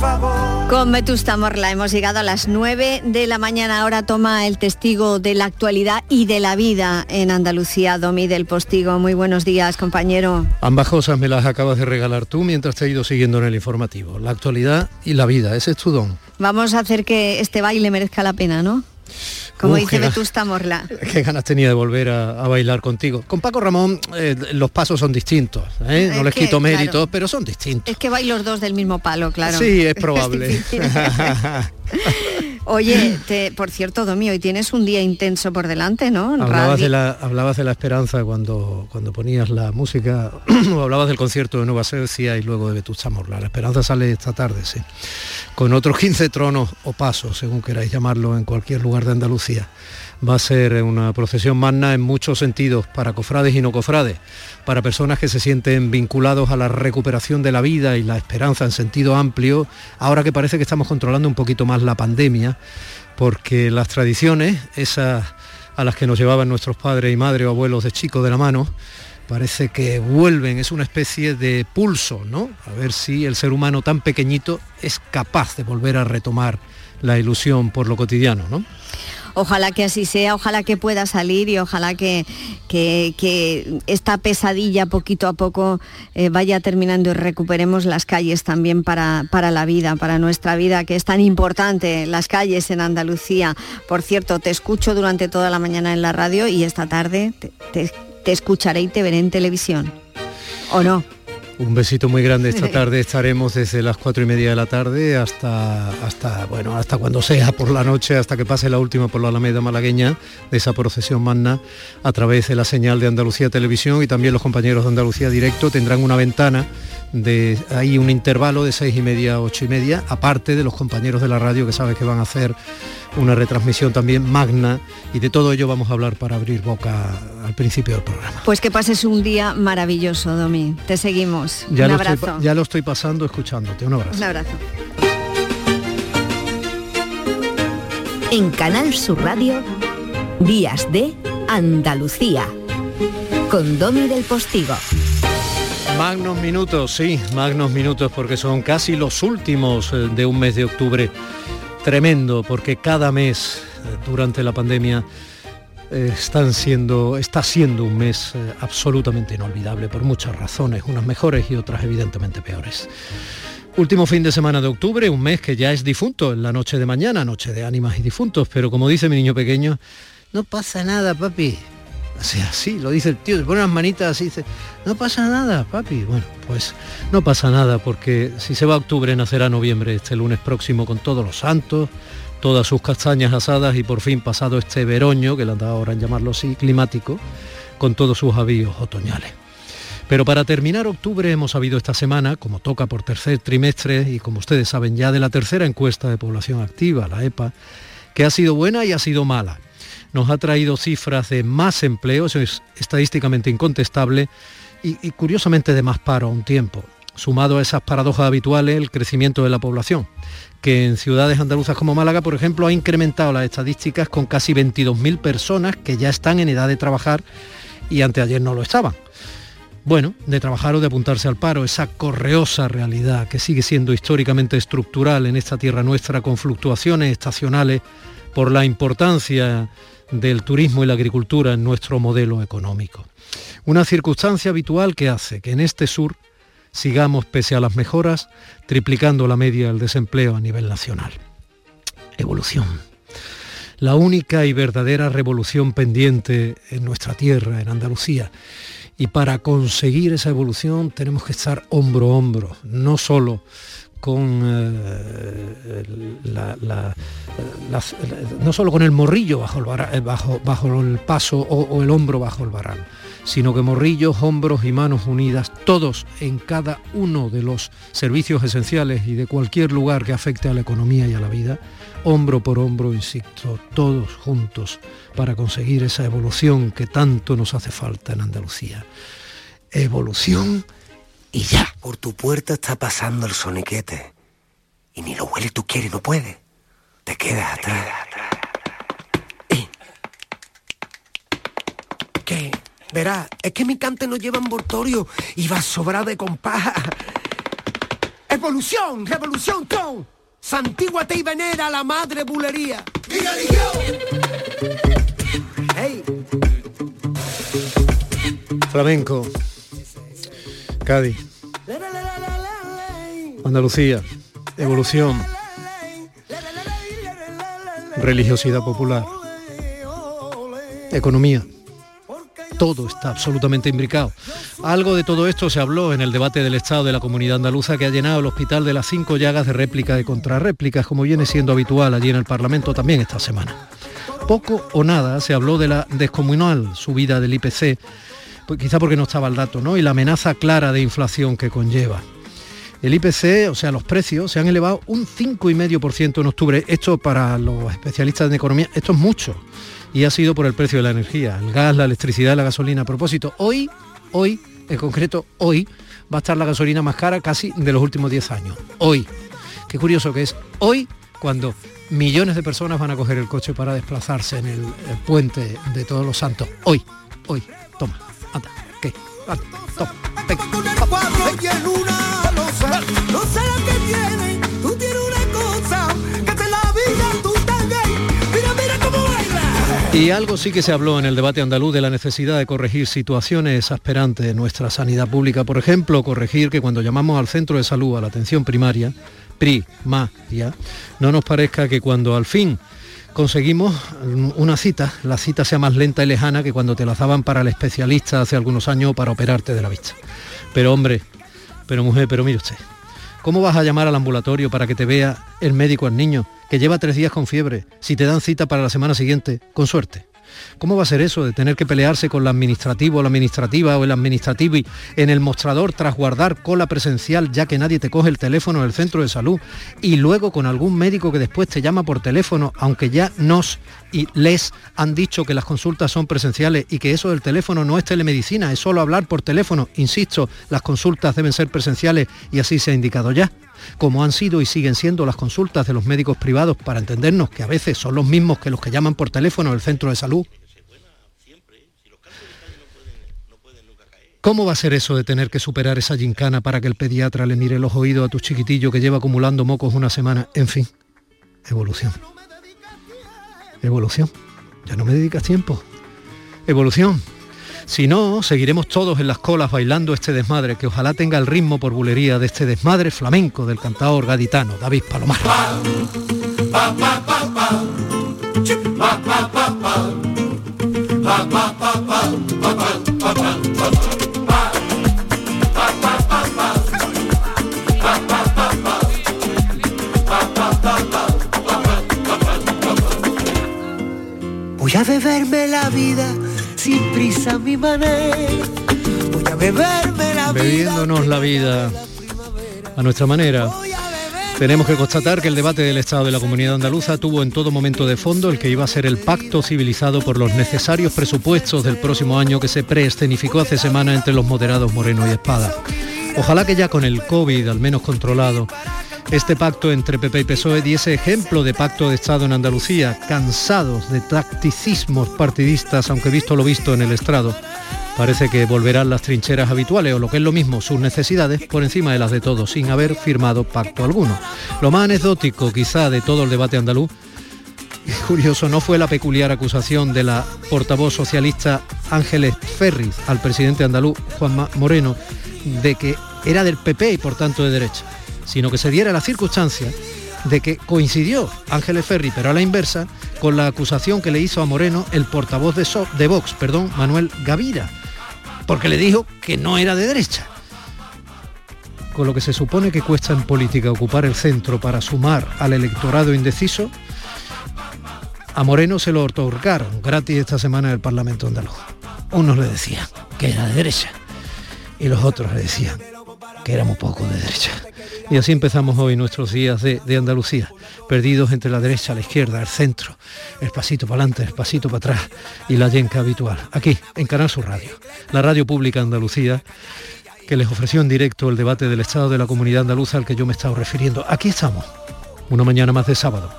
favor. Con Vetusta Morla hemos llegado a las 9 de la mañana. Ahora toma el testigo de la actualidad y de la vida en Andalucía, Domi del Postigo. Muy buenos días, compañero. Ambas cosas me las acabas de regalar tú mientras te he ido siguiendo en el informativo. La actualidad y la vida, ese es tu don. Vamos a hacer que este baile merezca la pena, ¿no? Como dice Vetusta Morla. Qué ganas tenía de volver a, a bailar contigo. Con Paco Ramón eh, los pasos son distintos, ¿eh? no Es les que, quito claro. méritos, pero son distintos. Es que vais los dos del mismo palo, claro. Sí, es probable. Oye, te- por cierto, Domi, hoy tienes un día intenso por delante, ¿no? Hablabas de, la, hablabas de la esperanza cuando, cuando ponías la música, o hablabas del concierto de Nueva Suecia y luego de Vetusta Morla. La esperanza sale esta tarde, sí. Con otros 15 tronos o pasos, según queráis llamarlo, en cualquier lugar de Andalucía. Va a ser una procesión magna en muchos sentidos, para cofrades y no cofrades, para personas que se sienten vinculados a la recuperación de la vida y la esperanza en sentido amplio, ahora que parece que estamos controlando un poquito más la pandemia, porque las tradiciones, esas a las que nos llevaban nuestros padres y madres o abuelos de chicos de la mano, parece que vuelven, es una especie de pulso, ¿no? A ver si el ser humano tan pequeñito es capaz de volver a retomar la ilusión por lo cotidiano, ¿no? Ojalá que así sea, ojalá que pueda salir y ojalá que, que- esta pesadilla poquito a poco eh, vaya terminando y recuperemos las calles también para, para la vida, para nuestra vida, que es tan importante, las calles en Andalucía. Por cierto, te escucho durante toda la mañana en la radio y esta tarde te- te escucharé y te veré en televisión. ¿O no? Un besito muy grande esta tarde. Estaremos desde las cuatro y media de la tarde hasta, hasta, bueno, hasta cuando sea por la noche, hasta que pase la última por la Alameda malagueña de esa procesión magna a través de la señal de Andalucía Televisión y también los compañeros de Andalucía Directo tendrán una ventana de ahí un intervalo de seis y media a ocho y media, aparte de los compañeros de la radio que sabes que van a hacer una retransmisión también magna y de todo ello vamos a hablar para abrir boca al principio del programa. Pues que pases un día maravilloso, Domi. Te seguimos. Ya, un lo estoy, abrazo. pa- ya lo estoy pasando escuchándote. Un abrazo. Un abrazo. En Canal Sur Radio, Días de Andalucía. Con Domi del Postigo. Magnos minutos, sí, magnos minutos, porque son casi los últimos eh, de un mes de octubre. Tremendo, porque cada mes eh, durante la pandemia están siendo, está siendo un mes eh, absolutamente inolvidable por muchas razones, unas mejores y otras evidentemente peores. Último fin de semana de octubre, un mes que ya es difunto, en la noche de mañana, noche de ánimas y difuntos, pero como dice mi niño pequeño, no pasa nada, papi. O sea, sí, lo dice el tío, se pone las manitas así, dice, no pasa nada, papi. Bueno, pues no pasa nada, porque si se va a octubre, nacerá noviembre este lunes próximo con todos los santos, todas sus castañas asadas y por fin pasado este veroño, que le han dado ahora en llamarlo así, climático, con todos sus avíos otoñales. Pero para terminar octubre hemos sabido esta semana, como toca por tercer trimestre y como ustedes saben ya de la tercera encuesta de población activa, la EPA, que ha sido buena y ha sido mala. Nos ha traído cifras de más empleo, eso es estadísticamente incontestable, y, y curiosamente de más paro a un tiempo. Sumado a esas paradojas habituales, el crecimiento de la población, que en ciudades andaluzas como Málaga, por ejemplo, ha incrementado las estadísticas con casi 22.000 personas que ya están en edad de trabajar y anteayer no lo estaban bueno, de trabajar o de apuntarse al paro, esa correosa realidad que sigue siendo históricamente estructural en esta tierra nuestra con fluctuaciones estacionales por la importancia del turismo y la agricultura en nuestro modelo económico. Una circunstancia habitual que hace que en este sur sigamos, pese a las mejoras, triplicando la media del desempleo a nivel nacional. Evolución. La única y verdadera revolución pendiente en nuestra tierra, en Andalucía. Y para conseguir esa evolución tenemos que estar hombro a hombro, no solo con eh, no solo con el morrillo bajo el, eh, bajo, bajo el paso o, o el hombro bajo el varal, sino que morrillos, hombros y manos unidas, todos en cada uno de los servicios esenciales y de cualquier lugar que afecte a la economía y a la vida, hombro por hombro, insisto, todos juntos para conseguir esa evolución que tanto nos hace falta en Andalucía. Evolución y ya. Por tu puerta está pasando el soniquete. Y ni lo huele tú quieres, no puedes. Te quedas atrás. Eh. ¿Qué? Verás, es que mi cante no lleva envoltorio y va sobrado de compás. Evolución, revolución con Santíguate y venera la madre bulería. Hey. Flamenco. Cádiz. Andalucía. Evolución. Religiosidad popular. Economía todo está absolutamente imbricado. Algo de todo esto se habló en el debate del Estado de la Comunidad Andaluza que ha llenado el hospital de las cinco llagas de réplica y contrarréplicas, como viene siendo habitual allí en el Parlamento también esta semana. Poco o nada se habló de la descomunal subida del IPC, pues quizá porque no estaba el dato, ¿no? Y la amenaza clara de inflación que conlleva. El IPC, o sea, los precios se han elevado un 5,5% en octubre. Esto para los especialistas en economía, esto es mucho y ha sido por el precio de la energía, el gas, la electricidad, la gasolina. A propósito, hoy, hoy, en concreto, hoy va a estar la gasolina más cara casi de los últimos 10 años. Hoy. Qué curioso que es hoy cuando millones de personas van a coger el coche para desplazarse en el, puente de Todos los Santos. Hoy, hoy. Toma, anda, ¿qué? Anda, toma, Y algo sí que se habló en el debate andaluz de la necesidad de corregir situaciones exasperantes en nuestra sanidad pública. Por ejemplo, corregir que cuando llamamos al centro de salud a la atención primaria, primaria, no nos parezca que cuando al fin conseguimos una cita, la cita sea más lenta y lejana que cuando te la daban para el especialista hace algunos años para operarte de la vista. Pero hombre, pero mujer, pero mire usted, ¿cómo vas a llamar al ambulatorio para que te vea el médico al niño que lleva tres días con fiebre, si te dan cita para la semana siguiente, con suerte. ¿Cómo va a ser eso de tener que pelearse con la administrativo la administrativa o el administrativo en el mostrador tras guardar cola presencial ya que nadie te coge el teléfono del centro de salud y luego con algún médico que después te llama por teléfono aunque ya nos y les han dicho que las consultas son presenciales y que eso del teléfono no es telemedicina, es solo hablar por teléfono. Insisto, las consultas deben ser presenciales y así se ha indicado ya como han sido y siguen siendo las consultas de los médicos privados para entendernos que a veces son los mismos que los que llaman por teléfono del centro de salud. ¿Cómo va a ser eso de tener que superar esa gincana para que el pediatra le mire los oídos a tu chiquitillo que lleva acumulando mocos una semana? En fin, evolución. Evolución. Ya no me dedicas tiempo. Evolución. Si no, seguiremos todos en las colas bailando este desmadre, que ojalá tenga el ritmo por bulería de este desmadre flamenco del cantador gaditano David Palomar. Voy a beberme la vida sin prisa mi manera. Voy a beberme la Bebiéndonos la vida a nuestra manera. Tenemos que constatar que el debate del Estado de la Comunidad Andaluza tuvo en todo momento de fondo el que iba a ser el pacto civilizado por los necesarios presupuestos del próximo año que se preescenificó hace semana entre los moderados Moreno y Espada. Ojalá que ya con el COVID al menos controlado este pacto entre PP y PSOE diese ejemplo de pacto de Estado en Andalucía, cansados de tacticismos partidistas, aunque visto lo visto en el estrado. Parece que volverán las trincheras habituales o lo que es lo mismo, sus necesidades por encima de las de todos, sin haber firmado pacto alguno. Lo más anecdótico quizá de todo el debate andaluz curioso no fue la peculiar acusación de la portavoz socialista Ángeles Ferriz al presidente andaluz Juan Moreno de que era del PP y por tanto de derecha sino que se diera la circunstancia de que coincidió Ángeles Ferri, pero a la inversa, con la acusación que le hizo a Moreno el portavoz de, de Vox, perdón, Manuel Gavira, porque le dijo que no era de derecha. Con lo que se supone que cuesta en política ocupar el centro para sumar al electorado indeciso, a Moreno se lo otorgaron gratis esta semana en el Parlamento andaluz. Unos le decían que era de derecha y los otros le decían que era muy poco de derecha. Y así empezamos hoy nuestros días de, Andalucía, perdidos entre la derecha, la izquierda, el centro, el pasito para adelante, el pasito para atrás y la yenca habitual. Aquí, en Canal Sur Radio, la radio pública Andalucía, que les ofreció en directo el debate del Estado de la Comunidad Andaluza al que yo me he estado refiriendo. Aquí estamos, una mañana más de sábado,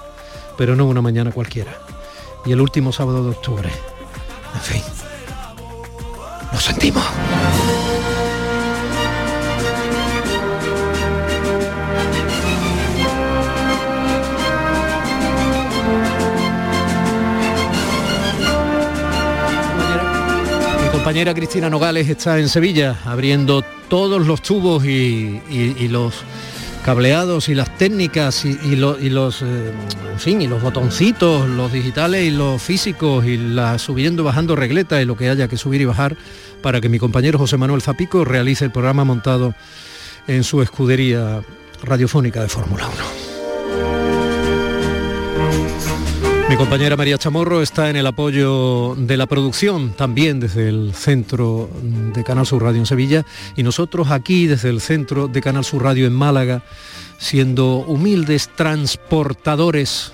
pero no una mañana cualquiera. Y el último sábado de octubre. En fin, nos sentimos. Compañera Cristina Nogales está en Sevilla abriendo todos los tubos y, los cableados y las técnicas y, los eh, fin y los botoncitos los digitales y los físicos y la subiendo bajando regleta y lo que haya que subir y bajar para que mi compañero José Manuel Zapico realice el programa montado en su escudería radiofónica de Fórmula 1. Mi compañera María Chamorro está en el apoyo de la producción, también desde el centro de Canal Sur Radio en Sevilla, y nosotros aquí desde el centro de Canal Sur Radio en Málaga, siendo humildes transportadores,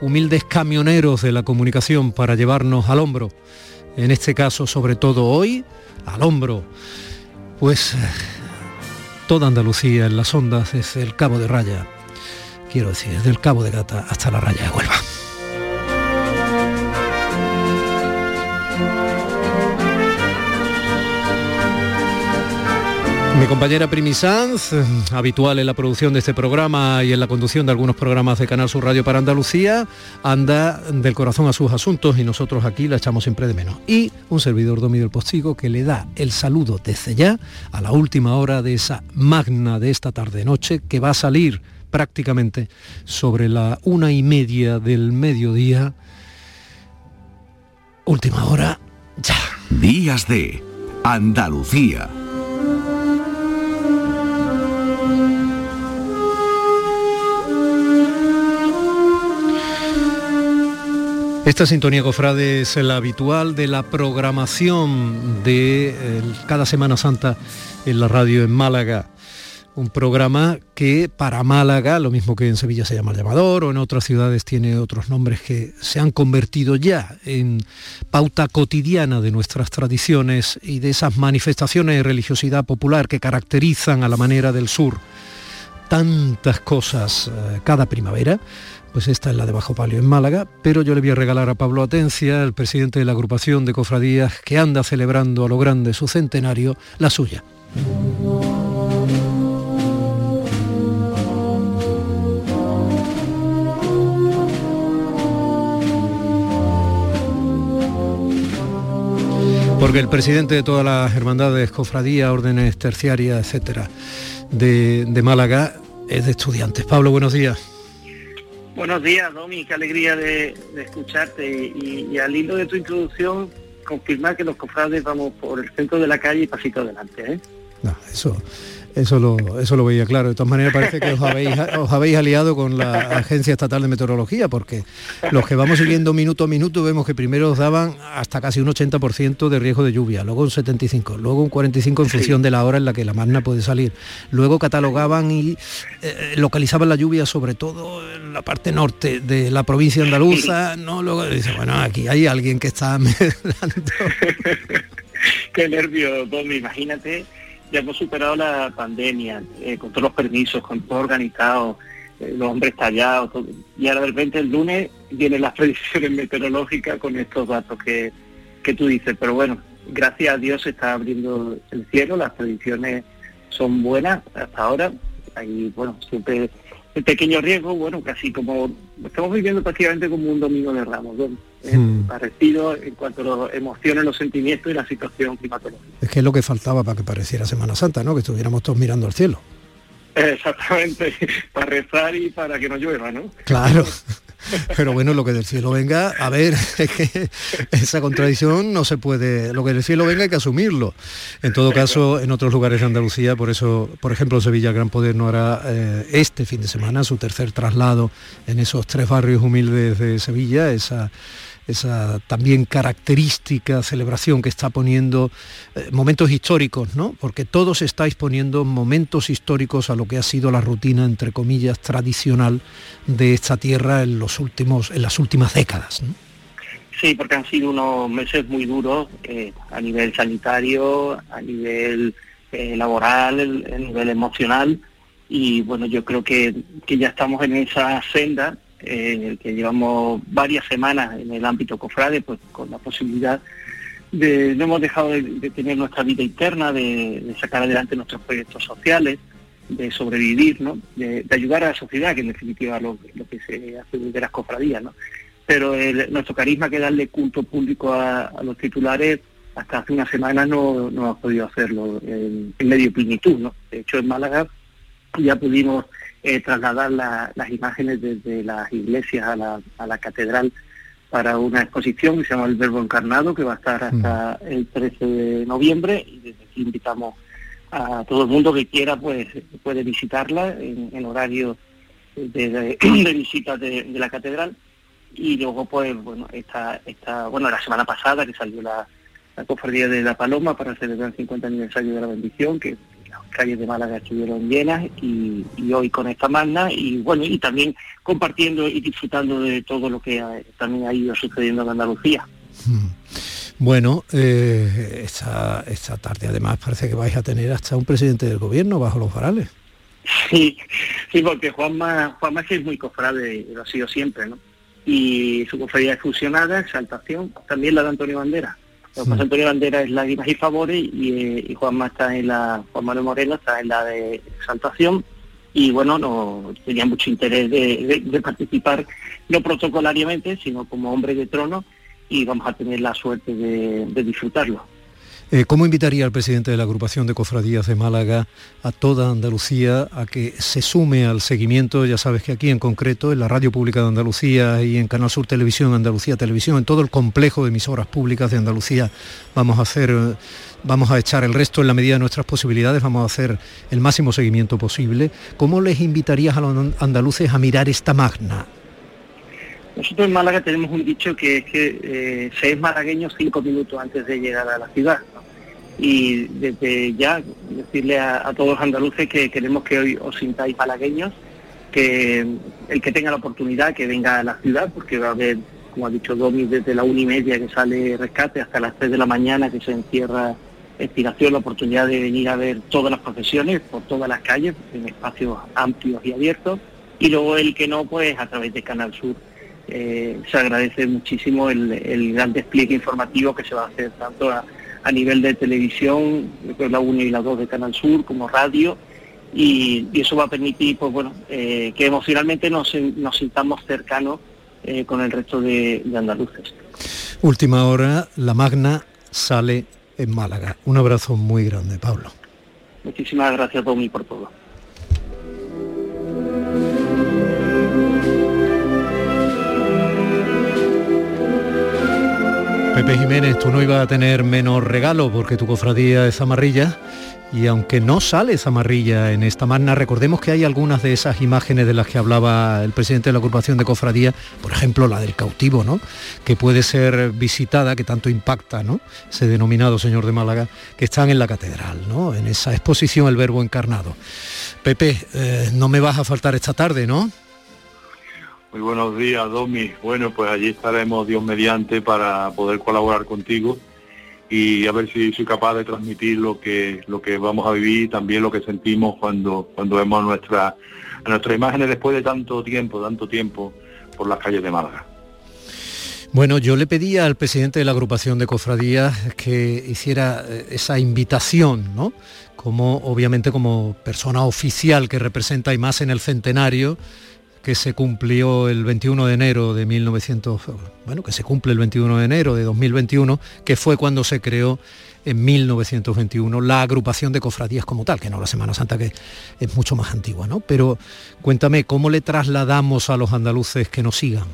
humildes camioneros de la comunicación para llevarnos al hombro, en este caso sobre todo hoy, al hombro, pues toda Andalucía en las ondas desde el Cabo de Raya, quiero decir, desde el Cabo de Gata hasta la Raya de Huelva. Mi compañera Primi Sanz, habitual en la producción de este programa y en la conducción de algunos programas de Canal Sur Radio para Andalucía, anda del corazón a sus asuntos y nosotros aquí la echamos siempre de menos. Y un servidor Domi del Postigo que le da el saludo desde ya a la última hora de esa magna de esta tarde-noche que va a salir prácticamente sobre la una y media del mediodía. Última hora, ya. Días de Andalucía. Esta sintonía, cofrade, es la habitual de la programación de cada Semana Santa en la radio en Málaga. Un programa que para Málaga, lo mismo que en Sevilla se llama el llamador o en otras ciudades tiene otros nombres que se han convertido ya en pauta cotidiana de nuestras tradiciones y de esas manifestaciones de religiosidad popular que caracterizan a la manera del sur tantas cosas eh, cada primavera pues esta es la de Bajo Palio en Málaga, pero yo le voy a regalar a Pablo Atencia, el presidente de la agrupación de cofradías que anda celebrando a lo grande su centenario, la suya. Porque el presidente de todas las hermandades, cofradías, órdenes terciarias, etcétera, de, de Málaga es de estudiantes. Pablo, buenos días. Buenos días, Domi, qué alegría de, escucharte y, al hilo de tu introducción, confirmar que los cofrades vamos por el centro de la calle y pasito adelante. ¿eh? No, eso, eso lo, eso lo veía claro. De todas maneras parece que os habéis, os habéis aliado con la Agencia Estatal de Meteorología, porque los que vamos siguiendo minuto a minuto vemos que primero os daban hasta casi un 80% de riesgo de lluvia, luego un 75, luego un 45 en función de la hora en la que la magna puede salir. Luego catalogaban y eh, localizaban la lluvia sobre todo en la parte norte de la provincia andaluza. No, luego dice, bueno, aquí hay alguien que está Qué nervio, Tommy, imagínate ya hemos superado la pandemia, eh, con todos los permisos, con todo organizado, eh, los hombres tallados, y ahora de repente el lunes vienen las predicciones meteorológicas con estos datos que, que tú dices, pero bueno, gracias a Dios se está abriendo el cielo, las predicciones son buenas hasta ahora, hay bueno, siempre el pequeño riesgo, bueno, casi como estamos viviendo prácticamente como un domingo de ramos, eh, hmm. parecido en cuanto a las emociones, los sentimientos y la situación climatológica. Es que es lo que faltaba para que pareciera Semana Santa, ¿no? Que estuviéramos todos mirando al cielo. Exactamente, para rezar y para que no llueva, ¿no? Claro. Pero bueno, lo que del cielo venga, a ver, es que esa contradicción no se puede, lo que del cielo venga hay que asumirlo. En todo caso, en otros lugares de Andalucía, por eso, por ejemplo, Sevilla Gran Poder no hará eh, este fin de semana su tercer traslado en esos tres barrios humildes de Sevilla, esa esa también característica celebración que está poniendo eh, momentos históricos, ¿no? Porque todos estáis poniendo momentos históricos a lo que ha sido la rutina, entre comillas, tradicional de esta tierra en, los últimos, en las últimas décadas. Sí, porque han sido unos meses muy duros eh, a nivel sanitario, a nivel eh, laboral, a nivel emocional. Y bueno, yo creo que, que ya estamos en esa senda eh, que llevamos varias semanas en el ámbito cofrade, pues con la posibilidad de, no hemos dejado de, tener nuestra vida interna, de, sacar adelante nuestros proyectos sociales, de sobrevivir, ¿no? de, ayudar a la sociedad, que en definitiva lo, que se hace de las cofradías. ¿no? Pero nuestro carisma que darle culto público a, los titulares hasta hace una semana no, no ha podido hacerlo en, medio plenitud. ¿no? De hecho, en Málaga ya pudimos eh, trasladar las imágenes desde las iglesias a la, a la catedral para una exposición que se llama El Verbo Encarnado, que va a estar hasta mm. el 13 de noviembre, y desde aquí invitamos a todo el mundo que quiera, pues puede visitarla en, horario de, visita de, la catedral. Y luego, pues, bueno, esta, esta, bueno, la semana pasada que salió la, la cofradía de la Paloma para celebrar el 50 aniversario de la bendición, que calles de Málaga estuvieron llenas y, hoy con esta magna y bueno, y también compartiendo y disfrutando de todo lo que también ha ido sucediendo en Andalucía. Hmm. Bueno, eh, esta, esta tarde además parece que vais a tener hasta un presidente del gobierno bajo los varales. Sí, sí, porque Juanma, Juanma es muy cofrade, lo ha sido siempre, ¿no? Y su cofradía es fusionada, exaltación, también la de Antonio Bandera. José Antonio Bandera es Lágrimas y Favores y, eh, y Juanma está en la, Juan Manuel Moreno está en la de Exaltación y bueno, no tenía mucho interés de, participar, no protocolariamente, sino como hombre de trono y vamos a tener la suerte de disfrutarlo. Eh, ¿Cómo invitaría al presidente de la agrupación de cofradías de Málaga a toda Andalucía a que se sume al seguimiento? Ya sabes que aquí en concreto, en la Radio Pública de Andalucía y en Canal Sur Televisión, Andalucía Televisión, en todo el complejo de emisoras públicas de Andalucía, vamos a hacer vamos a echar el resto en la medida de nuestras posibilidades, vamos a hacer el máximo seguimiento posible. ¿Cómo les invitarías a los andaluces a mirar esta magna? Nosotros en Málaga tenemos un dicho que es que eh, se es cinco minutos antes de llegar a la ciudad y desde ya decirle a, todos los andaluces que queremos que hoy os sintáis malagueños, que el que tenga la oportunidad que venga a la ciudad, porque va a haber, como ha dicho Domi, desde la una y media que sale rescate hasta las tres de la mañana que se encierra estiración, la oportunidad de venir a ver todas las profesiones por todas las calles, en espacios amplios y abiertos, y luego el que no, pues a través de Canal Sur. Eh, se agradece muchísimo el, el gran despliegue informativo que se va a hacer tanto a, a nivel de televisión, la 1 y la 2 de Canal Sur, como radio, y, eso va a permitir pues bueno, eh, que emocionalmente nos, nos sintamos cercanos eh, con el resto de, de andaluces. Última hora, la Magna sale en Málaga. Un abrazo muy grande, Pablo. Muchísimas gracias, Tommy, por todo. Pepe Jiménez, tú no ibas a tener menos regalo porque tu cofradía es amarilla y aunque no sale amarilla en esta magna, recordemos que hay algunas de esas imágenes de las que hablaba el presidente de la agrupación de cofradía, por ejemplo la del cautivo, ¿no? que puede ser visitada, que tanto impacta, ¿no? ese denominado señor de Málaga, que están en la catedral, ¿no? en esa exposición El Verbo Encarnado. Pepe, eh, no me vas a faltar esta tarde, ¿no? Muy buenos días, Domi. Bueno, pues allí estaremos Dios mediante para poder colaborar contigo y a ver si soy capaz de transmitir lo que lo que vamos a vivir y también lo que sentimos cuando cuando vemos nuestra nuestras imágenes después de tanto tiempo, tanto tiempo por las calles de Málaga. Bueno, yo le pedía al presidente de la agrupación de cofradías que hiciera eh, esa invitación, ¿no? Como obviamente como persona oficial que representa y más en el centenario que se cumplió el 21 de enero de 1900, bueno, que se cumple el 21 de enero de 2021, que fue cuando se creó en 1921 la agrupación de cofradías como tal, que no la Semana Santa que es mucho más antigua, ¿no? Pero cuéntame, ¿cómo le trasladamos a los andaluces que nos sigan?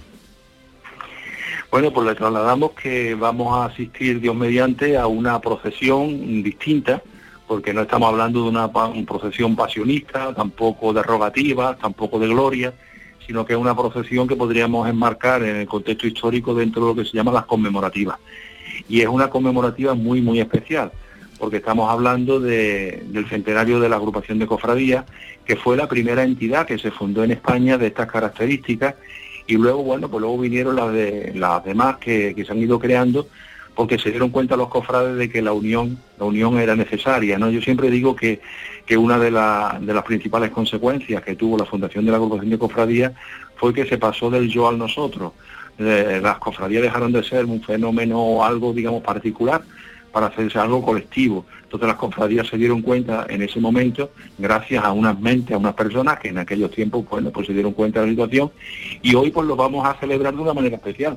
Bueno, pues le trasladamos que vamos a asistir Dios mediante a una procesión distinta, porque no estamos hablando de una procesión pasionista, tampoco de rogativa, tampoco de gloria, sino que es una procesión que podríamos enmarcar en el contexto histórico dentro de lo que se llama las conmemorativas. Y es una conmemorativa muy, muy especial, porque estamos hablando del centenario de la agrupación de cofradías, que fue la primera entidad que se fundó en España de estas características, y luego, bueno, pues luego vinieron las, de, las demás que se han ido creando, porque se dieron cuenta los cofrades de que la unión, la unión era necesaria. ¿no? Yo siempre digo que, que una de, las principales consecuencias que tuvo la fundación de la agrupación de cofradías fue que se pasó del yo al nosotros. Eh, las cofradías dejaron de ser un fenómeno algo, digamos, particular para hacerse algo colectivo. Entonces las cofradías se dieron cuenta en ese momento, gracias a unas mentes, a unas personas que en aquellos tiempos, bueno, pues se dieron cuenta de la situación y hoy pues lo vamos a celebrar de una manera especial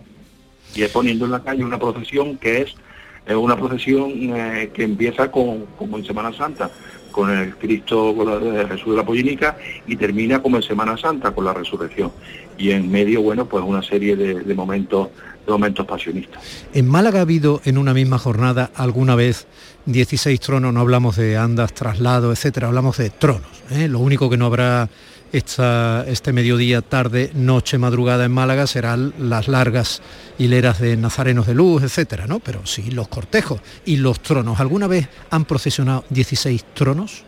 y es poniendo en la calle una procesión que es una procesión eh, que empieza como en Semana Santa, con el Cristo con la, Jesús de la Pollinica y termina como en Semana Santa con la resurrección. Y en medio, bueno, pues una serie de, momentos de momentos pasionistas. ¿En Málaga ha habido en una misma jornada alguna vez 16 tronos? No hablamos de andas, traslados, etcétera, hablamos de tronos. ¿eh? Lo único que no habrá esta, este mediodía, tarde, noche, madrugada en Málaga serán las largas hileras de nazarenos de luz, etcétera, ¿no? Pero sí, los cortejos y los tronos. ¿Alguna vez han procesionado 16 tronos?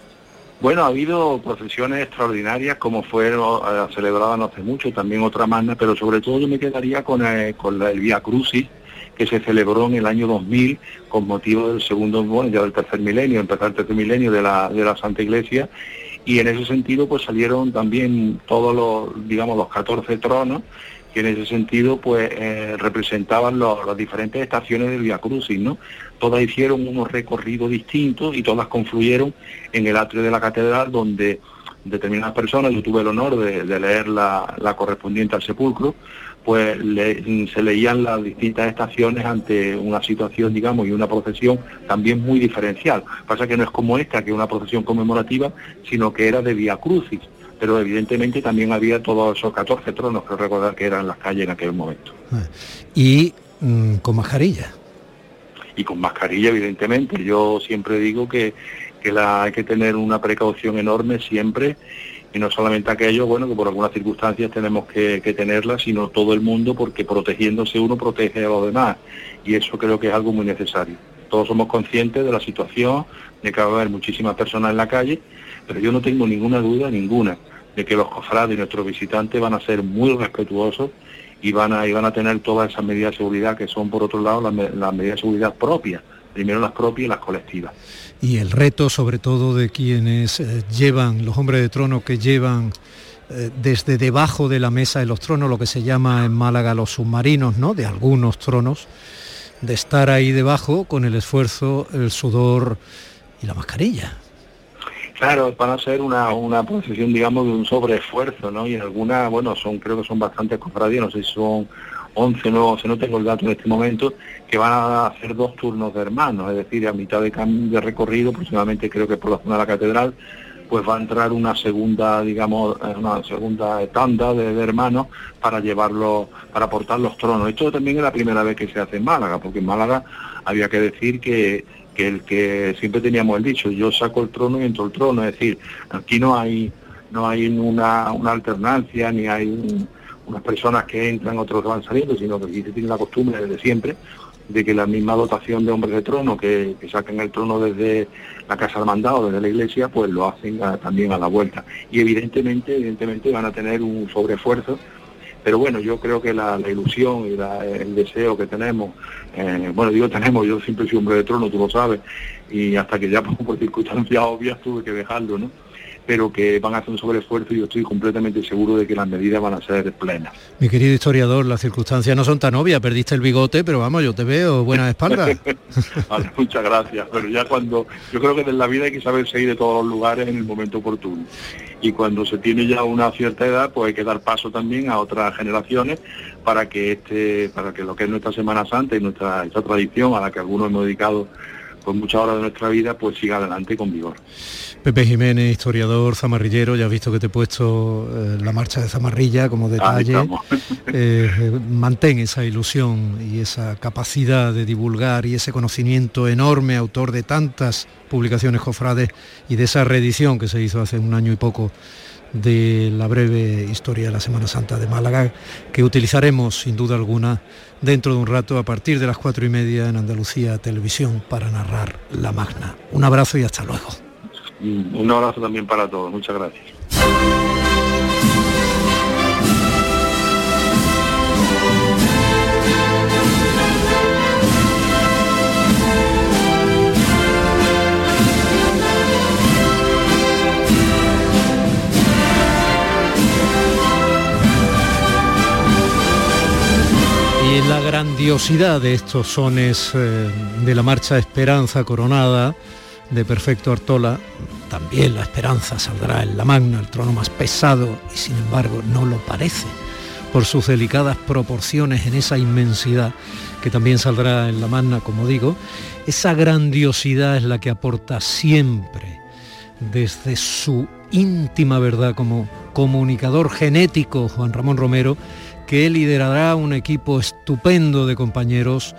Bueno, ha habido procesiones extraordinarias como fueron eh, celebradas no hace mucho, también otra magna, pero sobre todo yo me quedaría con, eh, con el Vía Crucis, que se celebró en el año 2000 con motivo del segundo, bueno, ya del tercer milenio, empezar el tercer milenio de la, de la Santa Iglesia, y en ese sentido pues salieron también todos los, digamos, los 14 tronos que en ese sentido pues eh, representaban las diferentes estaciones del Via Crucis, ¿no? Todas hicieron unos recorridos distintos y todas confluyeron en el atrio de la catedral donde determinadas personas, yo tuve el honor de, leer la, la correspondiente al sepulcro, pues se leían las distintas estaciones ante una situación, digamos, y una procesión también muy diferencial. Pasa que no es como esta, que es una procesión conmemorativa, sino que era de Vía Crucis. Pero evidentemente también había todos esos 14 tronos que recordar que eran las calles en aquel momento. Ah, y mm, con mascarilla. Y con mascarilla, evidentemente. Yo siempre digo que, que la, hay que tener una precaución enorme siempre y no solamente aquello, bueno, que por algunas circunstancias tenemos que, tenerla, sino todo el mundo, porque protegiéndose uno protege a los demás, y eso creo que es algo muy necesario. Todos somos conscientes de la situación, de que va a haber muchísimas personas en la calle, pero yo no tengo ninguna duda, ninguna, de que los cofrades y nuestros visitantes van a ser muy respetuosos y van a, y van a tener todas esas medidas de seguridad que son, por otro lado, las medidas de seguridad propias, primero las propias y las colectivas y el reto sobre todo de quienes eh, llevan, los hombres de trono que llevan eh, desde debajo de la mesa de los tronos, lo que se llama en Málaga los submarinos, ¿no? De algunos tronos, de estar ahí debajo con el esfuerzo, el sudor y la mascarilla. Claro, van a ser una, una digamos, de un sobreesfuerzo, ¿no? Y en algunas, bueno, son creo que son bastante cofradías, no sé si son 11 no, no tengo el dato en este momento, que van a hacer dos turnos de hermanos, es decir, a mitad de, de recorrido, aproximadamente creo que por la zona de la catedral, pues va a entrar una segunda, digamos, eh, una segunda tanda de, hermanos para llevarlo, para aportar los tronos. Esto también es la primera vez que se hace en Málaga, porque en Málaga había que decir que, que el que siempre teníamos el dicho, yo saco el trono y entro el trono, es decir, aquí no hay no hay una, una alternancia, ni hay un, unas personas que entran, otros van saliendo, sino que aquí se tiene la costumbre desde siempre de que la misma dotación de hombres de trono que, que saquen el trono desde la casa del mandado, desde la iglesia, pues lo hacen también a la vuelta. Y evidentemente, evidentemente van a tener un sobreesfuerzo, pero bueno, yo creo que la, ilusión y el deseo que tenemos, eh, bueno, digo tenemos, yo siempre soy hombre de trono, tú lo sabes, y hasta que ya por circunstancias obvias tuve que dejarlo, ¿no? Pero que van a hacer un sobreesfuerzo y yo estoy completamente seguro de que las medidas van a ser plenas. Mi querido historiador, las circunstancias no son tan obvias, perdiste el bigote, pero vamos, yo te veo buena espalda. muchas gracias, pero ya cuando, yo creo que en la vida hay que saber seguir de todos los lugares en el momento oportuno. Y cuando se tiene ya una cierta edad, pues hay que dar paso también a otras generaciones para que este, para que lo que es nuestra Semana Santa y nuestra esta tradición a la que algunos hemos dedicado pues muchas horas de nuestra vida, pues siga adelante con vigor. Pepe Jiménez, historiador, zamarrillero, ya has visto que te he puesto eh, la marcha de zamarrilla como detalle. Eh, eh, mantén esa ilusión y esa capacidad de divulgar y ese conocimiento enorme, autor de tantas publicaciones cofrades y de esa reedición que se hizo hace un año y poco de la breve historia de la Semana Santa de Málaga, que utilizaremos sin duda alguna dentro de un rato a partir de las cuatro y media en Andalucía Televisión para narrar la magna. Un abrazo y hasta luego. Un abrazo también para todos. Muchas gracias. La grandiosidad de estos sones eh, de la marcha Esperanza Coronada de Perfecto Artola, también la esperanza saldrá en la magna, el trono más pesado, y sin embargo no lo parece, por sus delicadas proporciones en esa inmensidad, que también saldrá en la magna, como digo, esa grandiosidad es la que aporta siempre desde su íntima verdad como comunicador genético Juan Ramón Romero, que liderará un equipo estupendo de compañeros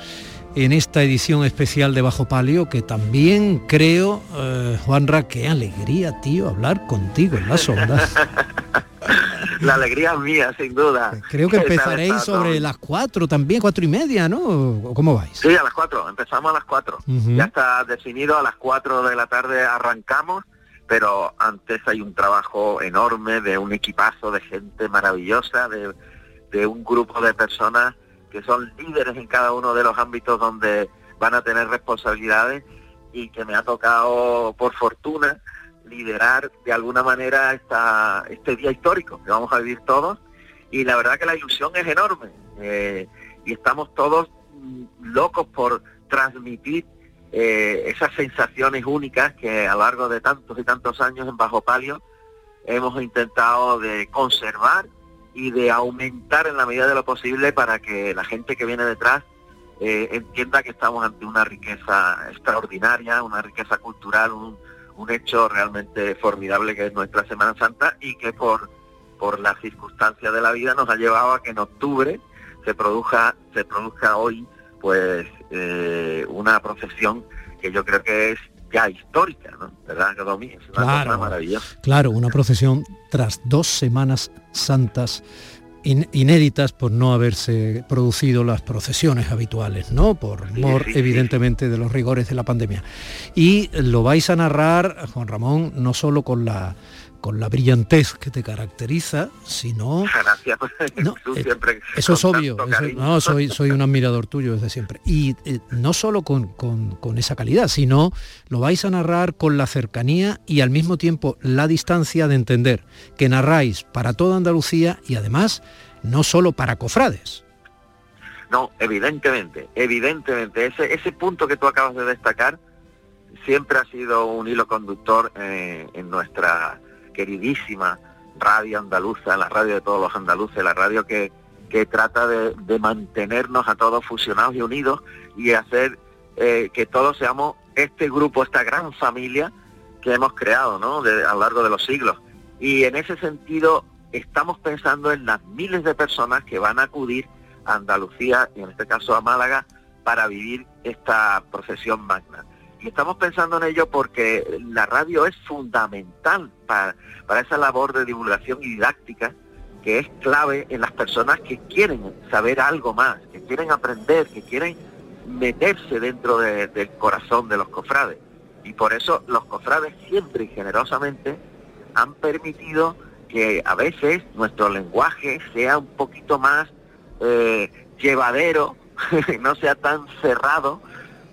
en esta edición especial de Bajo Palio, que también creo, eh, Juanra, qué alegría, tío, hablar contigo en la sonda. la alegría es mía, sin duda. Creo que empezaréis sobre las cuatro también, cuatro y media, ¿no? ¿Cómo vais? Sí, a las cuatro, empezamos a las cuatro. Ya está definido, a las cuatro de la tarde arrancamos, pero antes hay un trabajo enorme de un equipazo de gente maravillosa, de, de un grupo de personas que son líderes en cada uno de los ámbitos donde van a tener responsabilidades y que me ha tocado, por fortuna, liderar de alguna manera esta, este día histórico que vamos a vivir todos. Y la verdad que la ilusión es enorme. Eh, y estamos todos mm, locos por transmitir eh, esas sensaciones únicas que a lo largo de tantos y tantos años en Bajo Palio hemos intentado de conservar y de aumentar en la medida de lo posible para que la gente que viene detrás eh, entienda que estamos ante una riqueza extraordinaria, una riqueza cultural, un, un hecho realmente formidable que es nuestra Semana Santa y que por, por las circunstancias de la vida nos ha llevado a que en octubre se produzca, se produzca hoy pues eh, una procesión que yo creo que es ya histórica, ¿no? ¿Verdad, Es una claro, cosa maravillosa. Claro, una procesión tras dos semanas santas inéditas por no haberse producido las procesiones habituales, ¿no? Por mor, evidentemente, de los rigores de la pandemia. Y lo vais a narrar, Juan Ramón, no solo con la con la brillantez que te caracteriza, sino... Gracias, eh, siempre eso es obvio, no, soy, soy un admirador tuyo desde siempre. Y eh, no solo con, con, esa calidad, sino lo vais a narrar con la cercanía y al mismo tiempo la distancia de entender que narráis para toda Andalucía y además no solo para cofrades. No, evidentemente, evidentemente, ese, ese punto que tú acabas de destacar siempre ha sido un hilo conductor eh, en nuestra queridísima radio andaluza, la radio de todos los andaluces, la radio que, que trata de, mantenernos a todos fusionados y unidos y hacer eh, que todos seamos este grupo, esta gran familia que hemos creado ¿no? a lo largo de los siglos. Y en ese sentido estamos pensando en las miles de personas que van a acudir a Andalucía y en este caso a Málaga para vivir esta procesión magna. Estamos pensando en ello porque la radio es fundamental para, para esa labor de divulgación y didáctica que es clave en las personas que quieren saber algo más, que quieren aprender, que quieren meterse dentro del corazón de los cofrades. Y por eso los cofrades siempre y generosamente han permitido que a veces nuestro lenguaje sea un poquito más eh, llevadero, no sea tan cerrado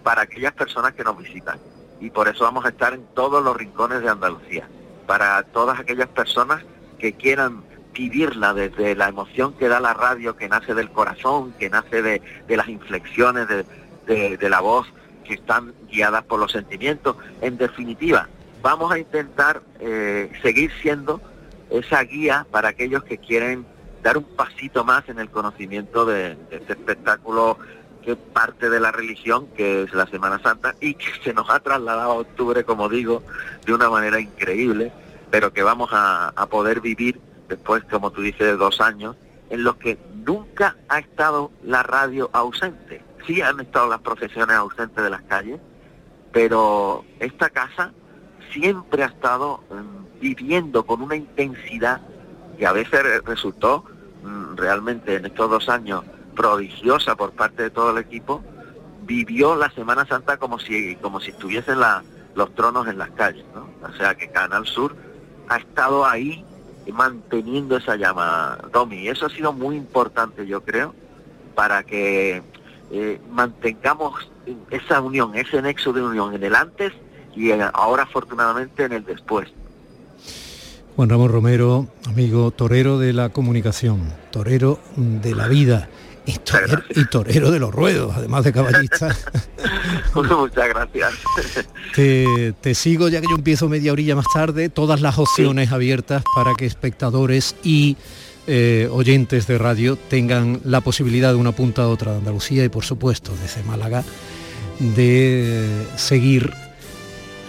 para aquellas personas que nos visitan. Y por eso vamos a estar en todos los rincones de Andalucía, para todas aquellas personas que quieran vivirla desde la emoción que da la radio, que nace del corazón, que nace de, las inflexiones de, la voz, que están guiadas por los sentimientos. En definitiva, vamos a intentar eh, seguir siendo esa guía para aquellos que quieren dar un pasito más en el conocimiento de, este espectáculo que parte de la religión, que es la Semana Santa, y que se nos ha trasladado a octubre, como digo, de una manera increíble, pero que vamos a, poder vivir después, como tú dices, de dos años, en los que nunca ha estado la radio ausente. Sí han estado las profesiones ausentes de las calles, pero esta casa siempre ha estado viviendo con una intensidad que a veces resultó mm, realmente en estos dos años prodigiosa por parte de todo el equipo, vivió la Semana Santa como si, como si estuviesen los tronos en las calles. O sea que Canal Sur ha estado ahí manteniendo esa llama, Domi. Y eso ha sido muy importante, yo creo, para que eh, mantengamos esa unión, ese nexo de unión en el antes y ahora afortunadamente en el después. Juan Ramón Romero, amigo torero de la comunicación, torero de la vida y torero, de los ruedos, además de caballista. Muchas gracias. Te, sigo ya que yo empiezo media orilla más tarde, todas las opciones abiertas para que espectadores y eh, oyentes de radio tengan la posibilidad de una punta a otra de Andalucía y por supuesto desde Málaga de seguir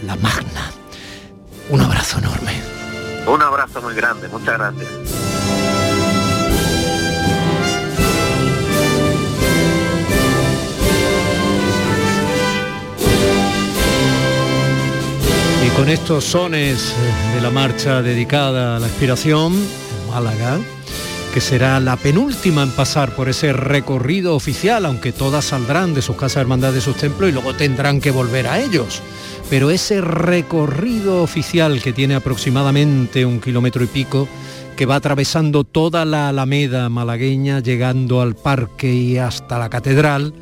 la magna. Un abrazo enorme. Un abrazo muy grande, muchas gracias. Y con estos sones de la marcha dedicada a la inspiración, en Málaga, que será la penúltima en pasar por ese recorrido oficial, aunque todas saldrán de sus casas hermandad de sus templos y luego tendrán que volver a ellos. Pero ese recorrido oficial que tiene aproximadamente un kilómetro y pico, que va atravesando toda la Alameda malagueña, llegando al parque y hasta la catedral,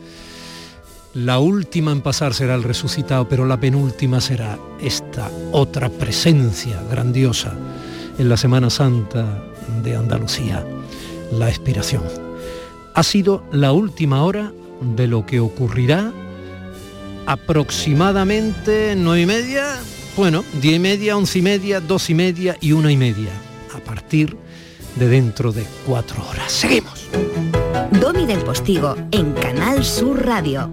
la última en pasar será el resucitado, pero la penúltima será esta otra presencia grandiosa en la Semana Santa de Andalucía, la expiración. Ha sido la última hora de lo que ocurrirá aproximadamente nueve y media, bueno, diez y media, once y media, dos y media y una y media, a partir de dentro de cuatro horas. Seguimos. Domi del Postigo en Canal Sur Radio.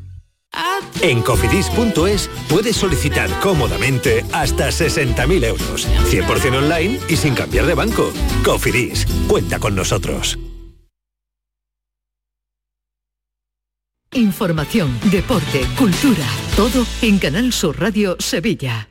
En cofidis.es puedes solicitar cómodamente hasta 60.000 euros, 100% online y sin cambiar de banco. Cofidis, cuenta con nosotros. Información, deporte, cultura, todo en Canal Sur Radio Sevilla.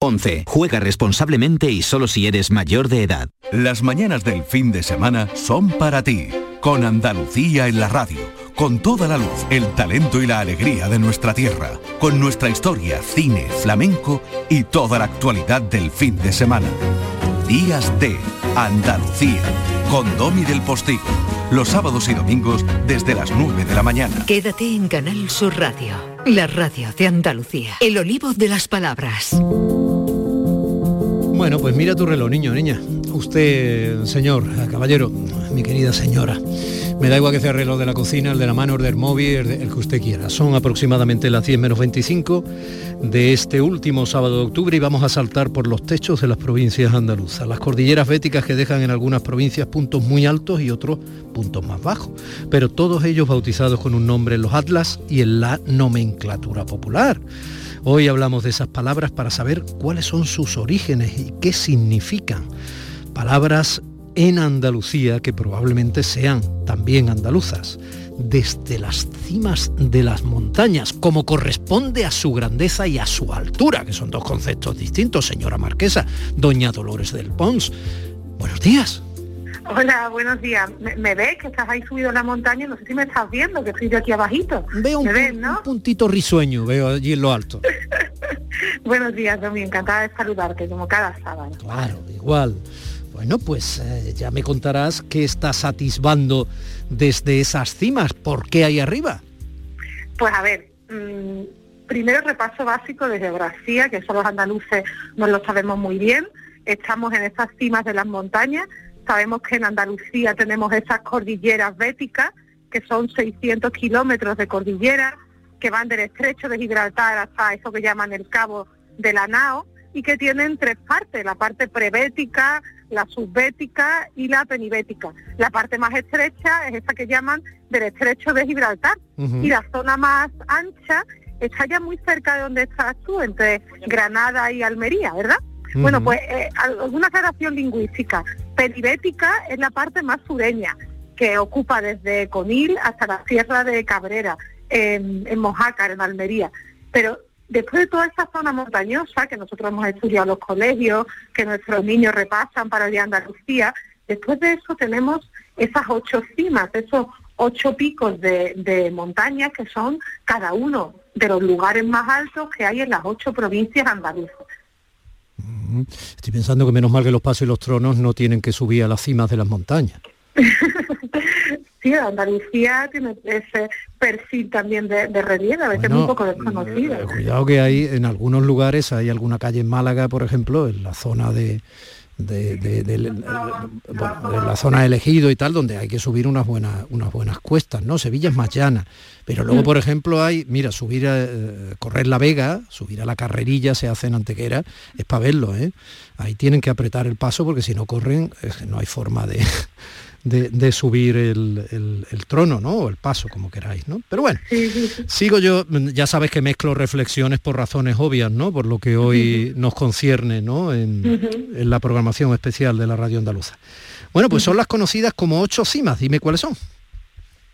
11. Juega responsablemente y solo si eres mayor de edad. Las mañanas del fin de semana son para ti, con Andalucía en la radio, con toda la luz, el talento y la alegría de nuestra tierra, con nuestra historia, cine, flamenco y toda la actualidad del fin de semana. Días de Andalucía, con Domi del Postigo, los sábados y domingos desde las 9 de la mañana. Quédate en Canal Sur Radio, la radio de Andalucía, el olivo de las palabras. Bueno, pues mira tu reloj, niño, niña. Usted, señor, caballero, mi querida señora. Me da igual que sea el reloj de la cocina, el de la mano, el del móvil, el, que usted quiera. Son aproximadamente las 10 menos 25 de este último sábado de octubre y vamos a saltar por los techos de las provincias andaluzas. Las cordilleras béticas que dejan en algunas provincias puntos muy altos y otros puntos más bajos. Pero todos ellos bautizados con un nombre en los atlas y en la nomenclatura popular. Hoy hablamos de esas palabras para saber cuáles son sus orígenes y qué significan. Palabras en Andalucía que probablemente sean también andaluzas. desde las cimas de las montañas, como corresponde a su grandeza y a su altura, que son dos conceptos distintos, señora Marquesa, doña Dolores del Pons. Buenos días. Hola, buenos días. ¿Me, ves que estás ahí subido en la montaña? No sé si me estás viendo, que estoy yo aquí abajito. Veo un, un puntito risueño, veo allí en lo alto. buenos días, Domi, encantada de saludarte, como cada sábado. Claro, igual. Bueno, pues eh, ya me contarás qué estás atisbando desde esas cimas, ¿por qué ahí arriba? Pues a ver, mm, primero repaso básico de geografía, que eso los andaluces no lo sabemos muy bien. Estamos en esas cimas de las montañas, sabemos que en Andalucía tenemos esas cordilleras béticas, que son 600 kilómetros de cordillera, que van del estrecho de Gibraltar hasta eso que llaman el Cabo de la Nao, y que tienen tres partes, la parte prebética, la subbética y la penibética. La parte más estrecha es esa que llaman del estrecho de Gibraltar y la zona más ancha está ya muy cerca de donde estás tú, entre Granada y Almería, ¿verdad? Bueno, pues eh, alguna aclaración lingüística. Penibética es la parte más sureña, que ocupa desde Conil hasta la Sierra de Cabrera, en, Mojácar, en Almería. Pero Después de toda esta zona montañosa que nosotros hemos estudiado en los colegios, que nuestros niños repasan para el día de Andalucía, después de eso tenemos esas ocho cimas, esos ocho picos de, de montañas que son cada uno de los lugares más altos que hay en las ocho provincias andaluzas. Estoy pensando que menos mal que los pasos y los tronos no tienen que subir a las cimas de las montañas. sí, Andalucía tiene ese perfil también de, relieve, a veces muy poco desconocido. Eh, cuidado que hay en algunos lugares, hay alguna calle en Málaga, por ejemplo, en la zona de, de, la zona elegido y tal, donde hay que subir unas buenas, unas buenas cuestas, ¿no? Sevilla es más llana. Pero luego, por ejemplo, hay, mira, subir a eh, correr la Vega, subir a la carrerilla, se hace en Antequera, es para verlo, ¿eh? Ahí tienen que apretar el paso porque si no corren, no hay forma de, de, subir el, trono, ¿no? O el paso, como queráis, ¿no? Pero bueno, sigo yo, ya sabes que mezclo reflexiones por razones obvias, ¿no? Por lo que hoy nos concierne, ¿no? En, la programación especial de la Radio Andaluza. Bueno, pues son las conocidas como ocho cimas, dime cuáles son.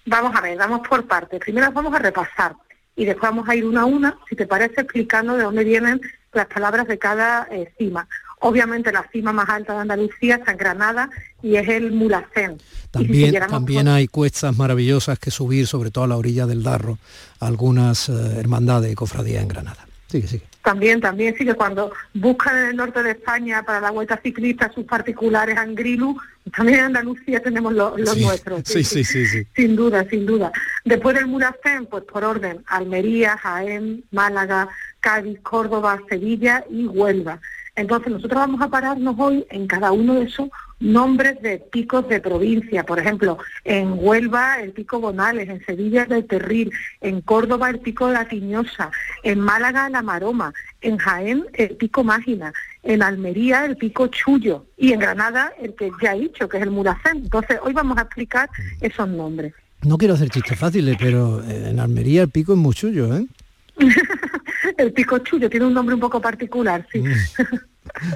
Vamos a ver, vamos por partes. Primero vamos a repasar y después vamos a ir una a una, si te parece, explicando de dónde vienen las palabras de cada eh, cima. Obviamente la cima más alta de Andalucía está en Granada y es el Mulacén. También, también hay cuestas maravillosas que subir, sobre todo a la orilla del Darro, algunas eh, hermandades y cofradías en Granada. Sigue, sigue. También, también sí que cuando buscan en el norte de España para la vuelta ciclista sus particulares Angrilu, también en Andalucía tenemos los, nuestros. Sí sí, sí sí, Sin duda, sin duda. Después del Mulacén, pues por orden, Almería, Jaén, Málaga, Cádiz, Córdoba, Sevilla y Huelva. Entonces nosotros vamos a pararnos hoy en cada uno de esos nombres de picos de provincia. Por ejemplo, en Huelva el pico Bonales, en Sevilla el Terril, en Córdoba el pico La Tiñosa, en Málaga la Maroma, en Jaén el pico Mágina, en Almería el pico Chullo y en Granada el que ya he dicho, que es el Muracén. Entonces hoy vamos a explicar esos nombres. No quiero hacer chistes fáciles, pero en Almería el pico es muy chullo, ¿eh? el pico chullo tiene un nombre un poco particular, sí. Mm.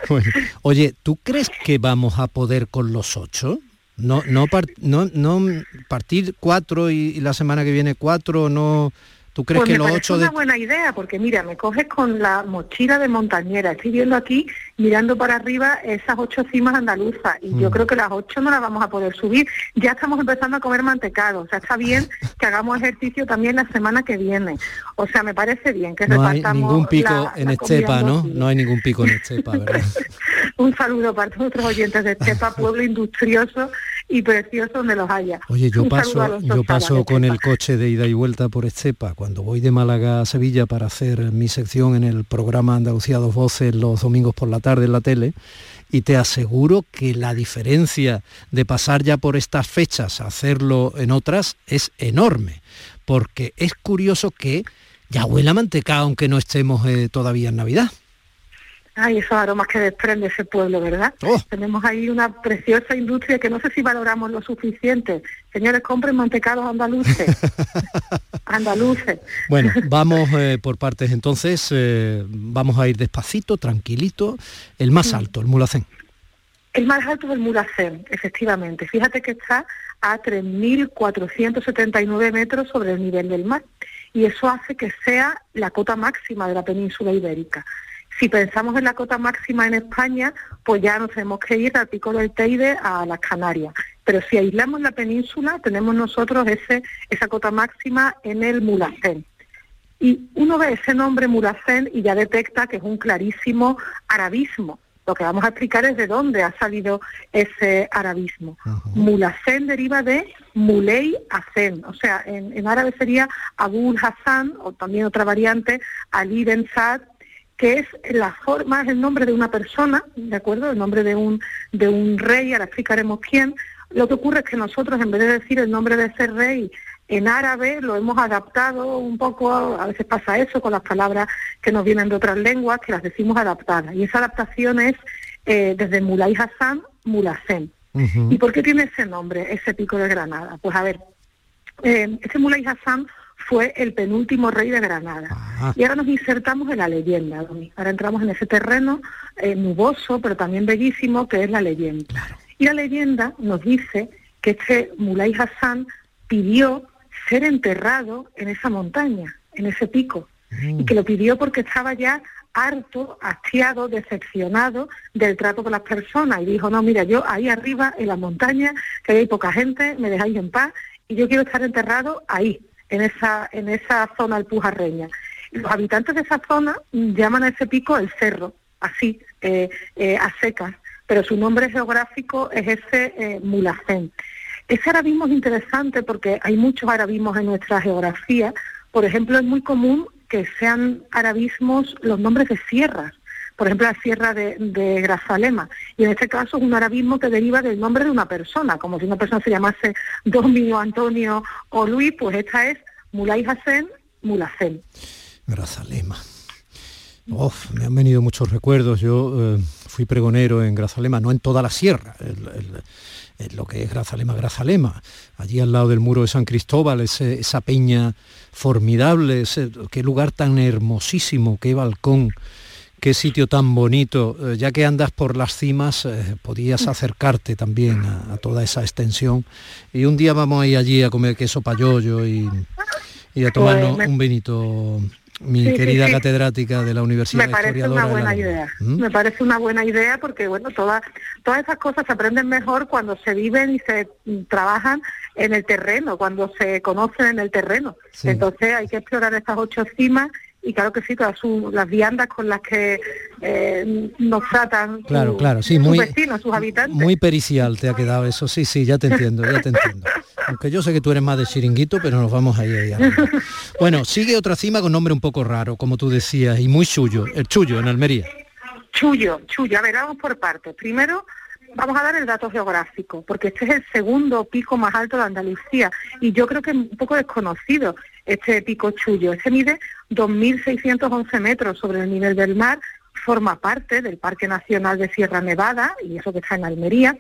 oye, ¿tú crees que vamos a poder con los ocho? No, no, no, no partir cuatro y, y, la semana que viene cuatro, no ¿Tú crees pues que me ocho una buena idea, porque mira, me coges con la mochila de montañera. Estoy viendo aquí, mirando para arriba, esas ocho cimas andaluzas. Y yo mm. creo que las ocho no las vamos a poder subir. Ya estamos empezando a comer mantecado. O sea, está bien que hagamos ejercicio también la semana que viene. O sea, me parece bien que no hay ningún pico en Estepa, ¿no? No hay ningún pico en Estepa, ¿verdad? Un saludo para todos nuestros oyentes de Estepa, pueblo industrioso y precioso donde los haya. Oye, yo paso, yo paso con el coche de ida y vuelta por Estepa cuando voy de Málaga a Sevilla para hacer mi sección en el programa Andalucía Dos Voces los domingos por la tarde en la tele, y te aseguro que la diferencia de pasar ya por estas fechas a hacerlo en otras es enorme, porque es curioso que ya huela manteca aunque no estemos eh, todavía en Navidad. Ay, esos aromas que desprende ese pueblo, ¿verdad? Oh. Tenemos ahí una preciosa industria que no sé si valoramos lo suficiente. Señores, compren mantecados andaluces. andaluces. Bueno, vamos eh, por partes entonces. Eh, vamos a ir despacito, tranquilito. El más alto, el mulacén. El más alto es el Mulacén, efectivamente. Fíjate que está a 3.479 metros sobre el nivel del mar y eso hace que sea la cota máxima de la península ibérica. Si pensamos en la cota máxima en España, pues ya nos tenemos que ir al pico del Teide a las Canarias. Pero si aislamos la península, tenemos nosotros ese, esa cota máxima en el Mulacén. Y uno ve ese nombre Mulacén y ya detecta que es un clarísimo arabismo. Lo que vamos a explicar es de dónde ha salido ese arabismo. Mulacén deriva de Muley Hacen, o sea, en, árabe sería Abul Hassan, o también otra variante, Ali Ben Saad, que es la forma, es el nombre de una persona, ¿de acuerdo? El nombre de un, de un rey, ahora explicaremos quién. Lo que ocurre es que nosotros, en vez de decir el nombre de ese rey en árabe, lo hemos adaptado un poco, a veces pasa eso con las palabras que nos vienen de otras lenguas, que las decimos adaptadas. Y esa adaptación es eh, desde Mulay Hassan, Mulacén. ¿Y por qué tiene ese nombre, ese pico de Granada? Pues a ver, eh, ese Mulay Hassan fue el penúltimo rey de Granada. Y ahora nos insertamos en la leyenda, Ahora entramos en ese terreno eh, nuboso, pero también bellísimo, que es la leyenda. Y la leyenda nos dice que este Mulay Hassan pidió ser enterrado en esa montaña, en ese pico, y que lo pidió porque estaba ya harto, hastiado, decepcionado del trato con las personas. Y dijo, no, mira, yo ahí arriba en la montaña, que hay poca gente, me dejáis en paz y yo quiero estar enterrado ahí, en esa, en esa zona alpujarreña. Los habitantes de esa zona llaman a ese pico el cerro, así, eh, eh, a secas, pero su nombre geográfico es ese eh, Mulacén. Ese arabismo es interesante porque hay muchos arabismos en nuestra geografía. Por ejemplo, es muy común que sean arabismos los nombres de sierras. Por ejemplo, la sierra de, Grazalema. Y en este caso es un arabismo que deriva del nombre de una persona. Como si una persona se llamase Domingo, Antonio o Luis, pues esta es Mulay Hassan Mulacén. Grazalema. me han venido muchos recuerdos. Yo eh, fui pregonero en Grazalema, no en toda la sierra. lo que es Grazalema, Grazalema. Allí al lado del muro de San Cristóbal, esa peña formidable, ese, qué lugar tan hermosísimo, qué balcón qué sitio tan bonito. Eh, ya que andas por las cimas, eh, podías acercarte también a, toda esa extensión. Y un día vamos a ir allí a comer queso payollo y, y a tomarnos pues un vinito mi querida catedrática de la Universidad Me parece una buena idea. ¿Mm? Me parece una buena idea porque bueno, todas todas esas cosas se aprenden mejor cuando se viven y se trabajan en el terreno, cuando se conocen en el terreno. Entonces hay que explorar estas ocho cimas y claro que sí, todas las viandas con las que eh, nos tratan claro, claro, sí, muy, sus vecinos, sus habitantes. Muy pericial te ha quedado eso, sí, sí, ya te entiendo, ya te entiendo. Aunque yo sé que tú eres más de chiringuito, pero nos vamos ahí, ahí Bueno, sigue otra cima con nombre un poco raro, como tú decías, y muy suyo, el Chullo, en Almería. Chullo, Chullo, a ver, vamos por partes. Primero, vamos a dar el dato geográfico, porque este es el segundo pico más alto de Andalucía y yo creo que es un poco desconocido este pico Chullo. Este mide 2.611 metros sobre el nivel del mar, forma parte del Parque Nacional de Sierra Nevada, y eso que está en Almería,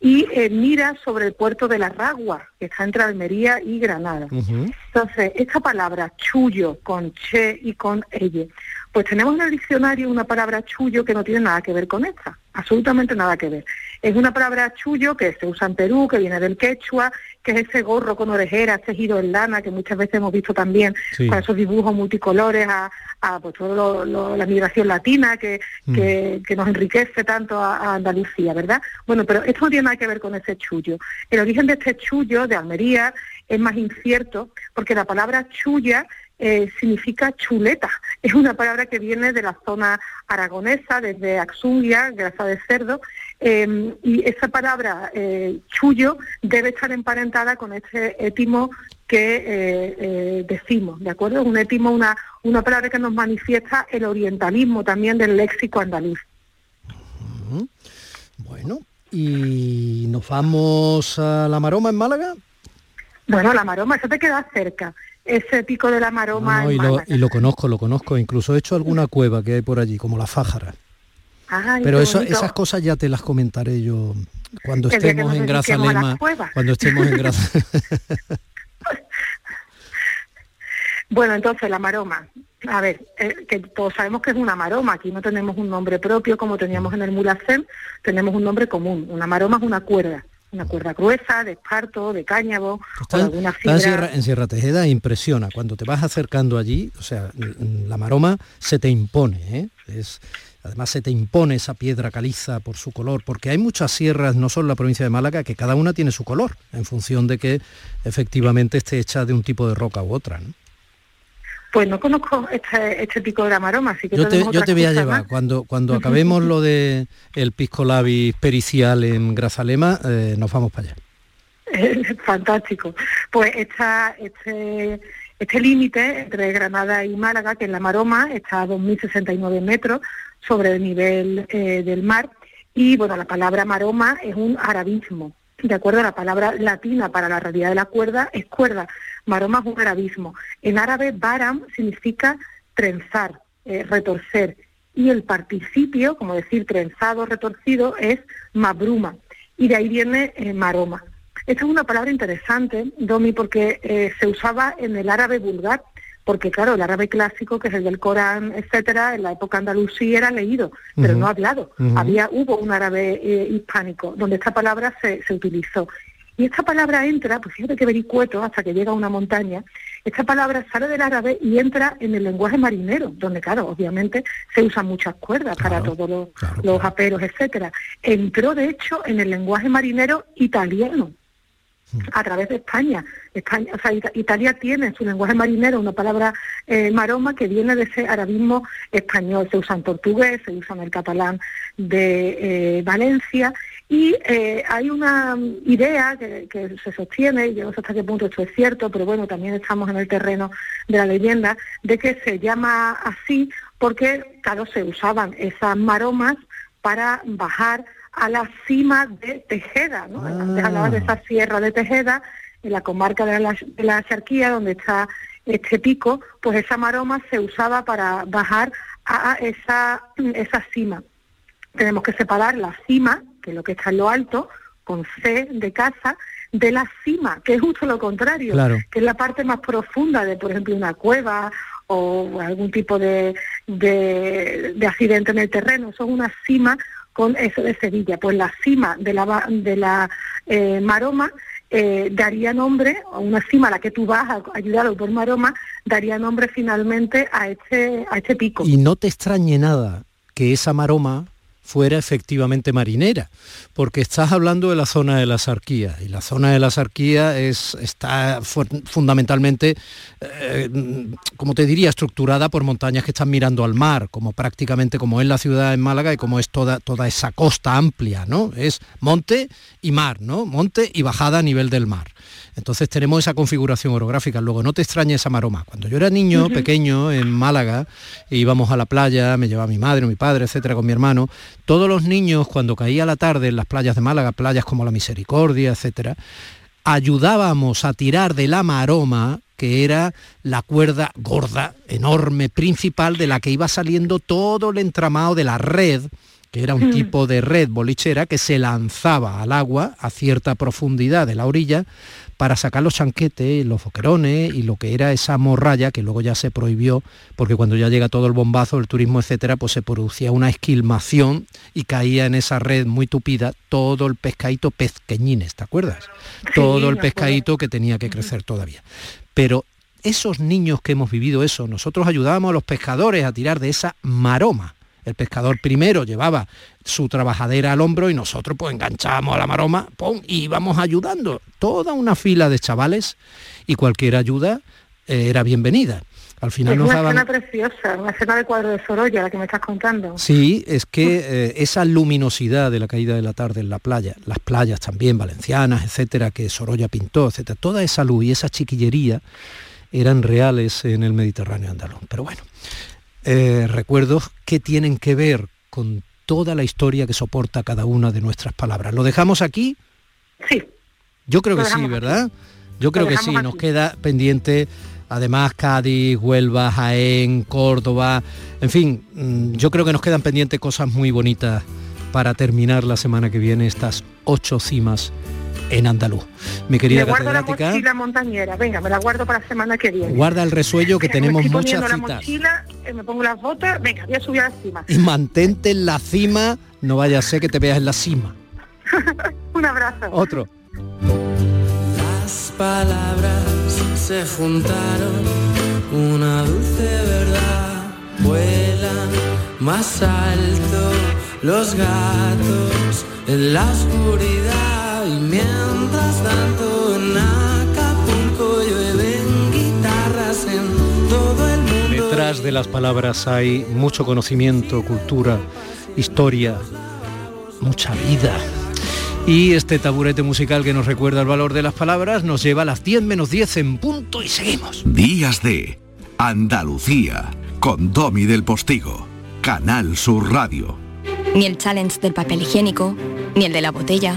y eh, mira sobre el puerto de la Ragua, que está entre Almería y Granada. Entonces, esta palabra chullo con che y con elle, pues tenemos en el diccionario una palabra chullo que no tiene nada que ver con esta, absolutamente nada que ver. Es una palabra chullo que se usa en Perú, que viene del quechua, que es ese gorro con orejeras tejido en lana que muchas veces hemos visto también con esos dibujos multicolores a, a pues, toda la migración latina que, mm. que, nos enriquece tanto a, Andalucía, ¿verdad? Bueno, pero esto no tiene nada que ver con ese chullo. El origen de este chullo de Almería es más incierto porque la palabra chulla eh, significa chuleta. Es una palabra que viene de la zona aragonesa, desde Axungia, grasa de cerdo, em, y esa palabra eh, chullo debe estar emparentada con este étimo que eh, decimos, ¿de acuerdo? Un étimo, una, una palabra que nos manifiesta el orientalismo también del léxico andaluz. Bueno, ¿y nos vamos a la Maroma en Málaga? Bueno, la Maroma, eso te queda cerca ese pico de la maroma. y, lo, conozco, lo conozco, incluso he hecho alguna cueva que hay por allí, como la Fájara. Pero eso, esas cosas ya te las comentaré yo cuando estemos en Grazalema. Cuando estemos en Grazalema. bueno, entonces la maroma. a ver, eh, que todos sabemos que es una maroma, aquí no tenemos un nombre propio como teníamos en el mulacén, tenemos un nombre común. Una maroma es una cuerda, una cuerda gruesa, de esparto, de cáñamo, de alguna fibra. En Sierra, en Sierra Tejeda impresiona, cuando te vas acercando allí, o sea, la maroma se te impone, ¿eh? es, Además se te impone esa piedra caliza por su color, porque hay muchas sierras, no solo en la provincia de Málaga, que cada una tiene su color, en función de que efectivamente esté hecha de un tipo de roca u otra. ¿no? Pues no conozco este, este pico de la maroma, así que yo te, yo te voy a llevar. Cuando, cuando acabemos lo de el pisco labis pericial en Grazalema, eh, nos vamos para allá. Fantástico. Pues esta, este, este límite entre Granada y Málaga, que es la maroma, está a 2.069 metros sobre el nivel eh, del mar. Y bueno, la palabra maroma es un arabismo. De acuerdo a la palabra latina para la realidad de la cuerda, es cuerda Maroma es un arabismo. En árabe, baram significa trenzar, eh, retorcer. Y el participio, como decir trenzado, retorcido, es mabruma. Y de ahí viene eh, maroma. Esta es una palabra interesante, Domi, porque eh, se usaba en el árabe vulgar, porque claro, el árabe clásico, que es el del Corán, etcétera, en la época andalusí era leído, pero no hablado. Había, hubo un árabe hispánico donde esta palabra se, se utilizó. Y esta palabra entra, pues fíjate que vericueto, hasta que llega a una montaña, esta palabra sale del árabe y entra en el lenguaje marinero, donde claro, obviamente se usan muchas cuerdas para todos los, aperos, etcétera. Entró de hecho en el lenguaje marinero italiano. A través de España. España, o sea, Italia tiene en su lenguaje marinero una palabra eh, maroma que viene de ese arabismo español. Se usa en portugués, se usa en el catalán de eh, Valencia y eh, hay una idea que, se sostiene, yo no sé hasta qué punto esto es cierto, pero bueno, también estamos en el terreno de la leyenda, de que se llama así porque, claro, se usaban esas maromas para bajar a la cima de Tejeda, ¿no? Antes hablaba de esa ah. sierra de Tejeda, en la comarca de la, de la Charquía, donde está este pico, pues esa maroma se usaba para bajar a esa, esa cima. Tenemos que separar la cima que es lo que está en lo alto, con C de casa, de la cima, que es justo lo contrario, que es la parte más profunda de, por ejemplo, una cueva o algún tipo de, de, accidente en el terreno. Eso es una cima con eso de Sevilla. Pues la cima de la, de la eh, maroma eh, daría nombre, una cima a la que tú vas a ayudarlo por maroma, daría nombre finalmente a este, a este pico. Y no te extrañe nada que esa maroma fuera efectivamente marinera, porque estás hablando de la zona de la sarquía y la zona de la sarquía es, está fundamentalmente, eh, como te diría, estructurada por montañas que están mirando al mar, como prácticamente como es la ciudad en Málaga y como es toda, toda esa costa amplia, ¿no? Es monte y mar, ¿no? Monte y bajada a nivel del mar. Entonces tenemos esa configuración orográfica. Luego, no te extrañe esa maroma. Cuando yo era niño, pequeño, en Málaga, íbamos a la playa, me llevaba mi madre, mi padre, etcétera, con mi hermano, todos los niños, cuando caía la tarde en las playas de Málaga, playas como la Misericordia, etcétera, ayudábamos a tirar de la maroma que era la cuerda gorda, enorme, principal, de la que iba saliendo todo el entramado de la red, que era un tipo de red bolichera que se lanzaba al agua a cierta profundidad de la orilla para sacar los chanquetes, los foquerones y lo que era esa morralla que luego ya se prohibió porque cuando ya llega todo el bombazo, el turismo, etcétera, pues se producía una esquilmación y caía en esa red muy tupida todo el pescadito pezqueñines, ¿te acuerdas? todo el pescadito que tenía que crecer todavía. Pero esos niños que hemos vivido eso, nosotros ayudábamos a los pescadores a tirar de esa maroma el pescador primero llevaba su trabajadera al hombro y nosotros pues enganchábamos a la maroma y íbamos ayudando. Toda una fila de chavales y cualquier ayuda eh, era bienvenida. Al final es una escena preciosa, una escena de cuadro de Sorolla, la que me estás contando. Sí, es que eh, esa luminosidad de la caída de la tarde en la playa, las playas también valencianas, etcétera, que Sorolla pintó, etcétera, toda esa luz y esa chiquillería eran reales en el Mediterráneo andaluz. Pero bueno, eh, recuerdos que tienen que ver con toda la historia que soporta cada una de nuestras palabras. ¿Lo dejamos aquí? Sí. Yo creo que sí, ¿verdad? Yo creo que sí, nos queda pendiente además Cádiz, Huelva, Jaén, Córdoba, en fin, mm, yo creo que nos quedan pendientes cosas muy bonitas para terminar la semana que viene estas ocho cimas en andaluz. Mi querida me guardo catedrática, la mochila montañera. Venga, me la guardo para la semana que viene. guarda el resuello que Venga, tenemos me estoy muchas poniendo la citas. mochila, eh, me pongo las botas. Venga, voy a subir a la cima. Y mantente en la cima, no vaya a ser que te veas en la cima. Un abrazo. Otro. Las palabras se juntaron, una dulce verdad, vuelan más alto los gatos en la oscuridad y mientras tanto en Acapulco llueven guitarras en todo el mundo. Detrás de las palabras hay mucho conocimiento, cultura, historia, mucha vida. Y este taburete musical que nos recuerda el valor de las palabras nos lleva a las 10 menos 10 en punto y seguimos. Días de Andalucía con Domi del Postigo, Canal Sur Radio. Ni el challenge del papel higiénico, ni el de la botella.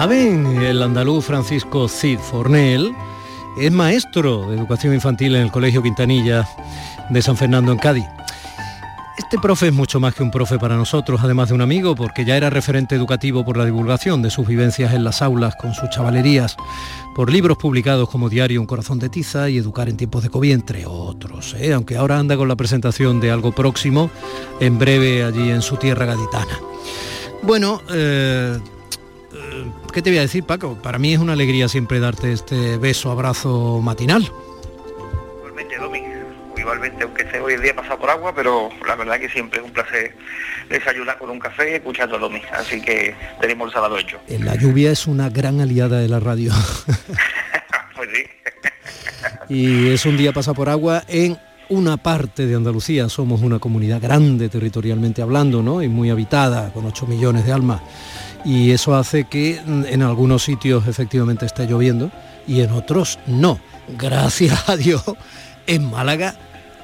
Saben, el andaluz Francisco Cid Fornel es maestro de educación infantil en el Colegio Quintanilla de San Fernando en Cádiz. Este profe es mucho más que un profe para nosotros, además de un amigo, porque ya era referente educativo por la divulgación de sus vivencias en las aulas con sus chavalerías, por libros publicados como Diario Un Corazón de Tiza y Educar en tiempos de COVID, entre otros, ¿eh? aunque ahora anda con la presentación de algo próximo, en breve allí en su tierra gaditana. Bueno, eh, ¿qué te voy a decir, Paco? Para mí es una alegría siempre darte este beso, abrazo matinal. Igualmente, Domi. Igualmente, aunque sea hoy el día pasado por agua, pero la verdad que siempre es un placer desayunar con un café escuchando a Domi. Así que tenemos el sábado hecho. La lluvia es una gran aliada de la radio Pues sí. y es un día pasa por agua en una parte de Andalucía. Somos una comunidad grande territorialmente hablando, ¿no? Y muy habitada, con 8 millones de almas. Y eso hace que mm, en algunos sitios efectivamente esté lloviendo y en otros no. Gracias a Dios, en Málaga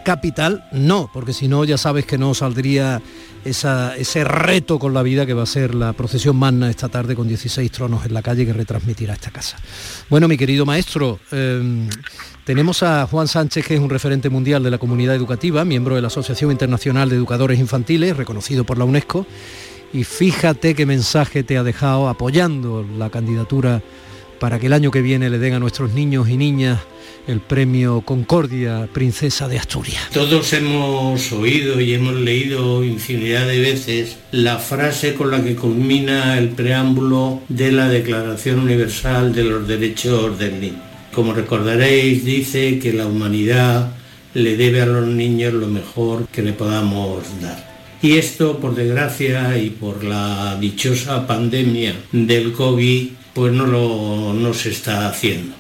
capital no, porque si no ya sabes que no saldría ese reto con la vida que va a ser la procesión magna esta tarde con 16 tronos en la calle que retransmitirá esta casa. Bueno, mi querido maestro, eh, tenemos a Juan Sánchez, que es un referente mundial de la comunidad educativa, miembro de la Asociación Internacional de Educadores Infantiles, reconocido por la UNESCO, y fíjate qué mensaje te ha dejado apoyando la candidatura para que el año que viene le den a nuestros niños y niñas el premio Concordia Princesa de Asturias. Todos hemos oído y hemos leído infinidad de veces la frase con la que culmina el preámbulo de la Declaración Universal de los Derechos del Niño. Como recordaréis, dice que la humanidad le debe a los niños lo mejor que le podamos dar. Y esto, por desgracia y por la dichosa pandemia del COVID, pues no, lo, no se está haciendo.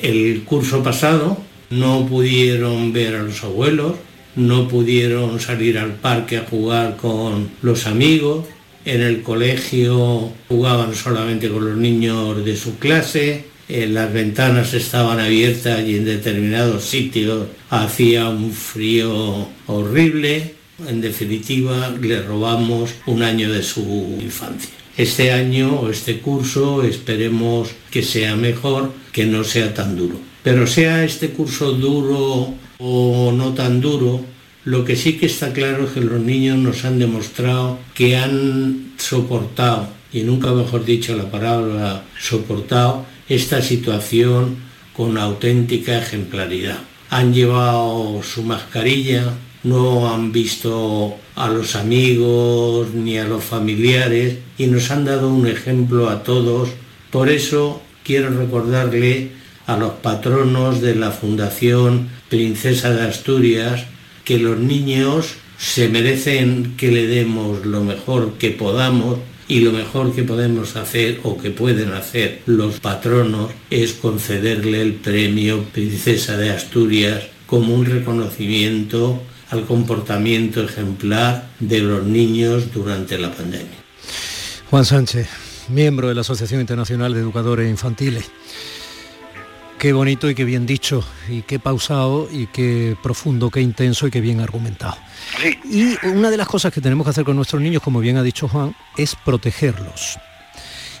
El curso pasado no pudieron ver a los abuelos, no pudieron salir al parque a jugar con los amigos, en el colegio jugaban solamente con los niños de su clase, las ventanas estaban abiertas y en determinados sitios hacía un frío horrible. En definitiva, le robamos un año de su infancia. Este año o este curso esperemos que sea mejor, que no sea tan duro. Pero sea este curso duro o no tan duro, lo que sí que está claro es que los niños nos han demostrado que han soportado, y nunca mejor dicho la palabra soportado, esta situación con auténtica ejemplaridad. Han llevado su mascarilla, no han visto a los amigos ni a los familiares y nos han dado un ejemplo a todos. Por eso quiero recordarle a los patronos de la Fundación Princesa de Asturias que los niños se merecen que le demos lo mejor que podamos y lo mejor que podemos hacer o que pueden hacer los patronos es concederle el premio Princesa de Asturias como un reconocimiento al comportamiento ejemplar de los niños durante la pandemia. Juan Sánchez, miembro de la Asociación Internacional de Educadores Infantiles. Qué bonito y qué bien dicho, y qué pausado, y qué profundo, qué intenso y qué bien argumentado. Y una de las cosas que tenemos que hacer con nuestros niños, como bien ha dicho Juan, es protegerlos.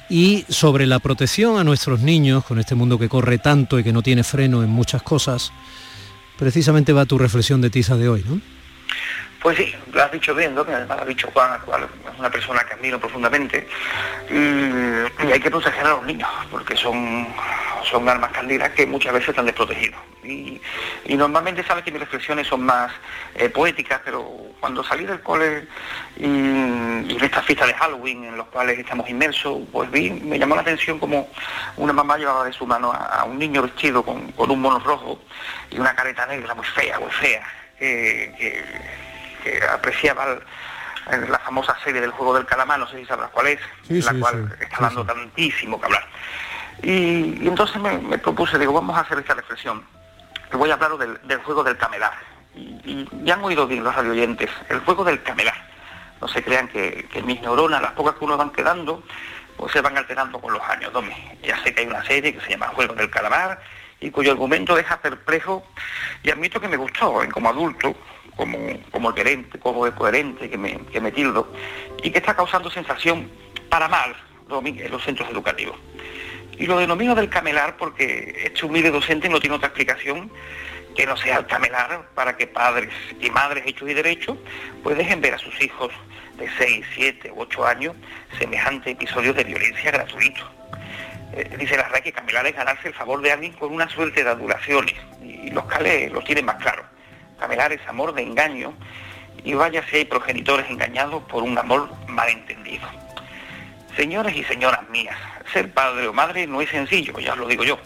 Y sobre la protección a nuestros niños, con este mundo que corre tanto y que no tiene freno en muchas cosas, precisamente va tu reflexión de tiza de hoy, ¿no? Pues sí, lo has dicho bien, ¿no? además lo ha dicho Juan, es una persona que admiro profundamente, y, hay que proteger a los niños, porque son, son armas candidas que muchas veces están desprotegidos. Y, normalmente sabes que mis reflexiones son más eh, poéticas, pero cuando salí del cole y, en estas fiestas de Halloween en los cuales estamos inmersos, pues vi, me llamó la atención como una mamá llevaba de su mano a, un niño vestido con, un mono rojo y una careta negra muy fea, muy fea. que, que apreciaba la famosa serie del juego del calamar, no sé si sabrás cuál es, la cual está dando tantísimo que hablar. Y, entonces me, propuse, digo, vamos a hacer esta reflexión. voy a hablar del, juego del camelar. Y, ya han oído bien los radioyentes, el juego del camelar. No se crean que, mis neuronas, las pocas que uno van quedando, pues se van alterando con los años. Ya sé que hay una serie que se llama Juego del Calamar y cuyo argumento deja perplejo y admito que me gustó como adulto, como, como coherente, como coherente que me, que me tildo, y que está causando sensación para mal en los centros educativos. Y lo denomino del camelar porque este humilde docente no tiene otra explicación que no sea el camelar para que padres y madres hechos y derechos pues dejen ver a sus hijos de 6, 7 u 8 años semejante episodios de violencia gratuitos. Eh, dice la RAE que camelar es ganarse el favor de alguien con una suerte de adulaciones y los cales lo tienen más claro. Camelar es amor de engaño y vaya si hay progenitores engañados por un amor malentendido. Señores y señoras mías, ser padre o madre no es sencillo, ya os lo digo yo,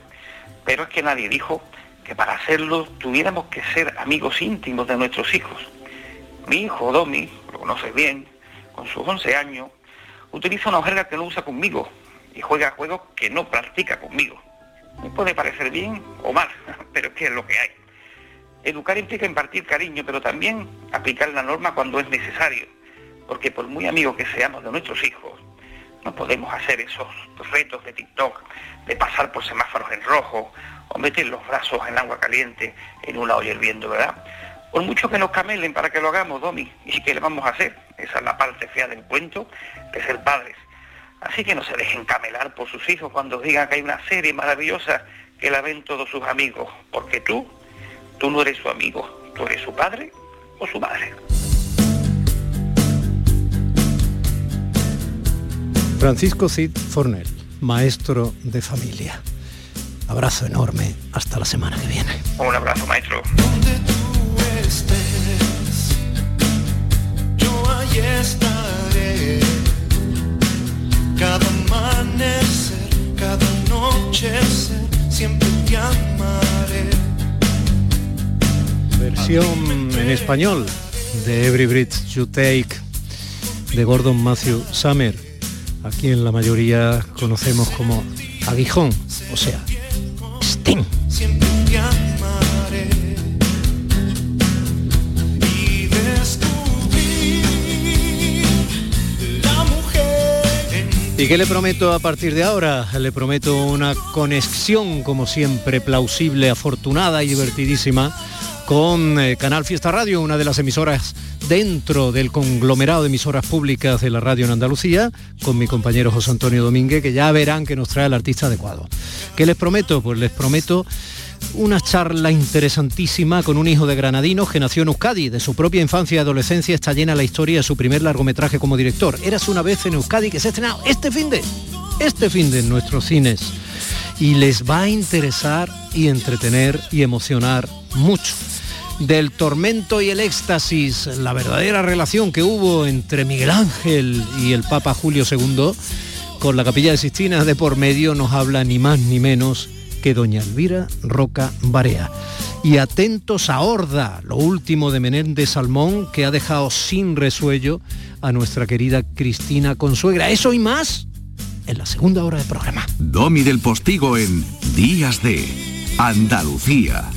pero es que nadie dijo que para hacerlo tuviéramos que ser amigos íntimos de nuestros hijos. Mi hijo Domi, lo conoces bien, con sus 11 años, utiliza una jerga que no usa conmigo y juega juegos que no practica conmigo. Me puede parecer bien o mal, pero es que es lo que hay. Educar implica impartir cariño, pero también aplicar la norma cuando es necesario, porque por muy amigos que seamos de nuestros hijos, no podemos hacer esos retos de TikTok, de pasar por semáforos en rojo o meter los brazos en agua caliente en una olla hirviendo, ¿verdad? Por mucho que nos camelen para que lo hagamos, Domi, ¿y qué le vamos a hacer? Esa es la parte fea del cuento de ser padres. Así que no se dejen camelar por sus hijos cuando digan que hay una serie maravillosa que la ven todos sus amigos, porque tú Tú no eres su amigo, tú eres su padre o su madre. Francisco Cid Fornel, maestro de familia. Abrazo enorme, hasta la semana que viene. Un abrazo, maestro. yo ahí estaré. Cada amanecer, cada noche, siempre te amaré versión en español de Every Bridge You Take de Gordon Matthew Summer, aquí en la mayoría conocemos como Aguijón, o sea, Sting. ¿Y qué le prometo a partir de ahora? Le prometo una conexión, como siempre, plausible, afortunada y divertidísima con eh, Canal Fiesta Radio, una de las emisoras dentro del conglomerado de emisoras públicas de la radio en Andalucía, con mi compañero José Antonio Domínguez, que ya verán que nos trae el artista adecuado. ¿Qué les prometo? Pues les prometo una charla interesantísima con un hijo de granadinos que nació en Euskadi. De su propia infancia y adolescencia está llena la historia de su primer largometraje como director. Eras una vez en Euskadi que se ha estrenado este fin de, este fin de nuestros cines. Y les va a interesar y entretener y emocionar mucho del tormento y el éxtasis, la verdadera relación que hubo entre Miguel Ángel y el Papa Julio II, con la capilla de Sistina de por medio nos habla ni más ni menos que doña Elvira Roca Barea. Y atentos a Horda, lo último de Menéndez Salmón, que ha dejado sin resuello a nuestra querida Cristina Consuegra. Eso y más en la segunda hora del programa. Domi del Postigo en Días de Andalucía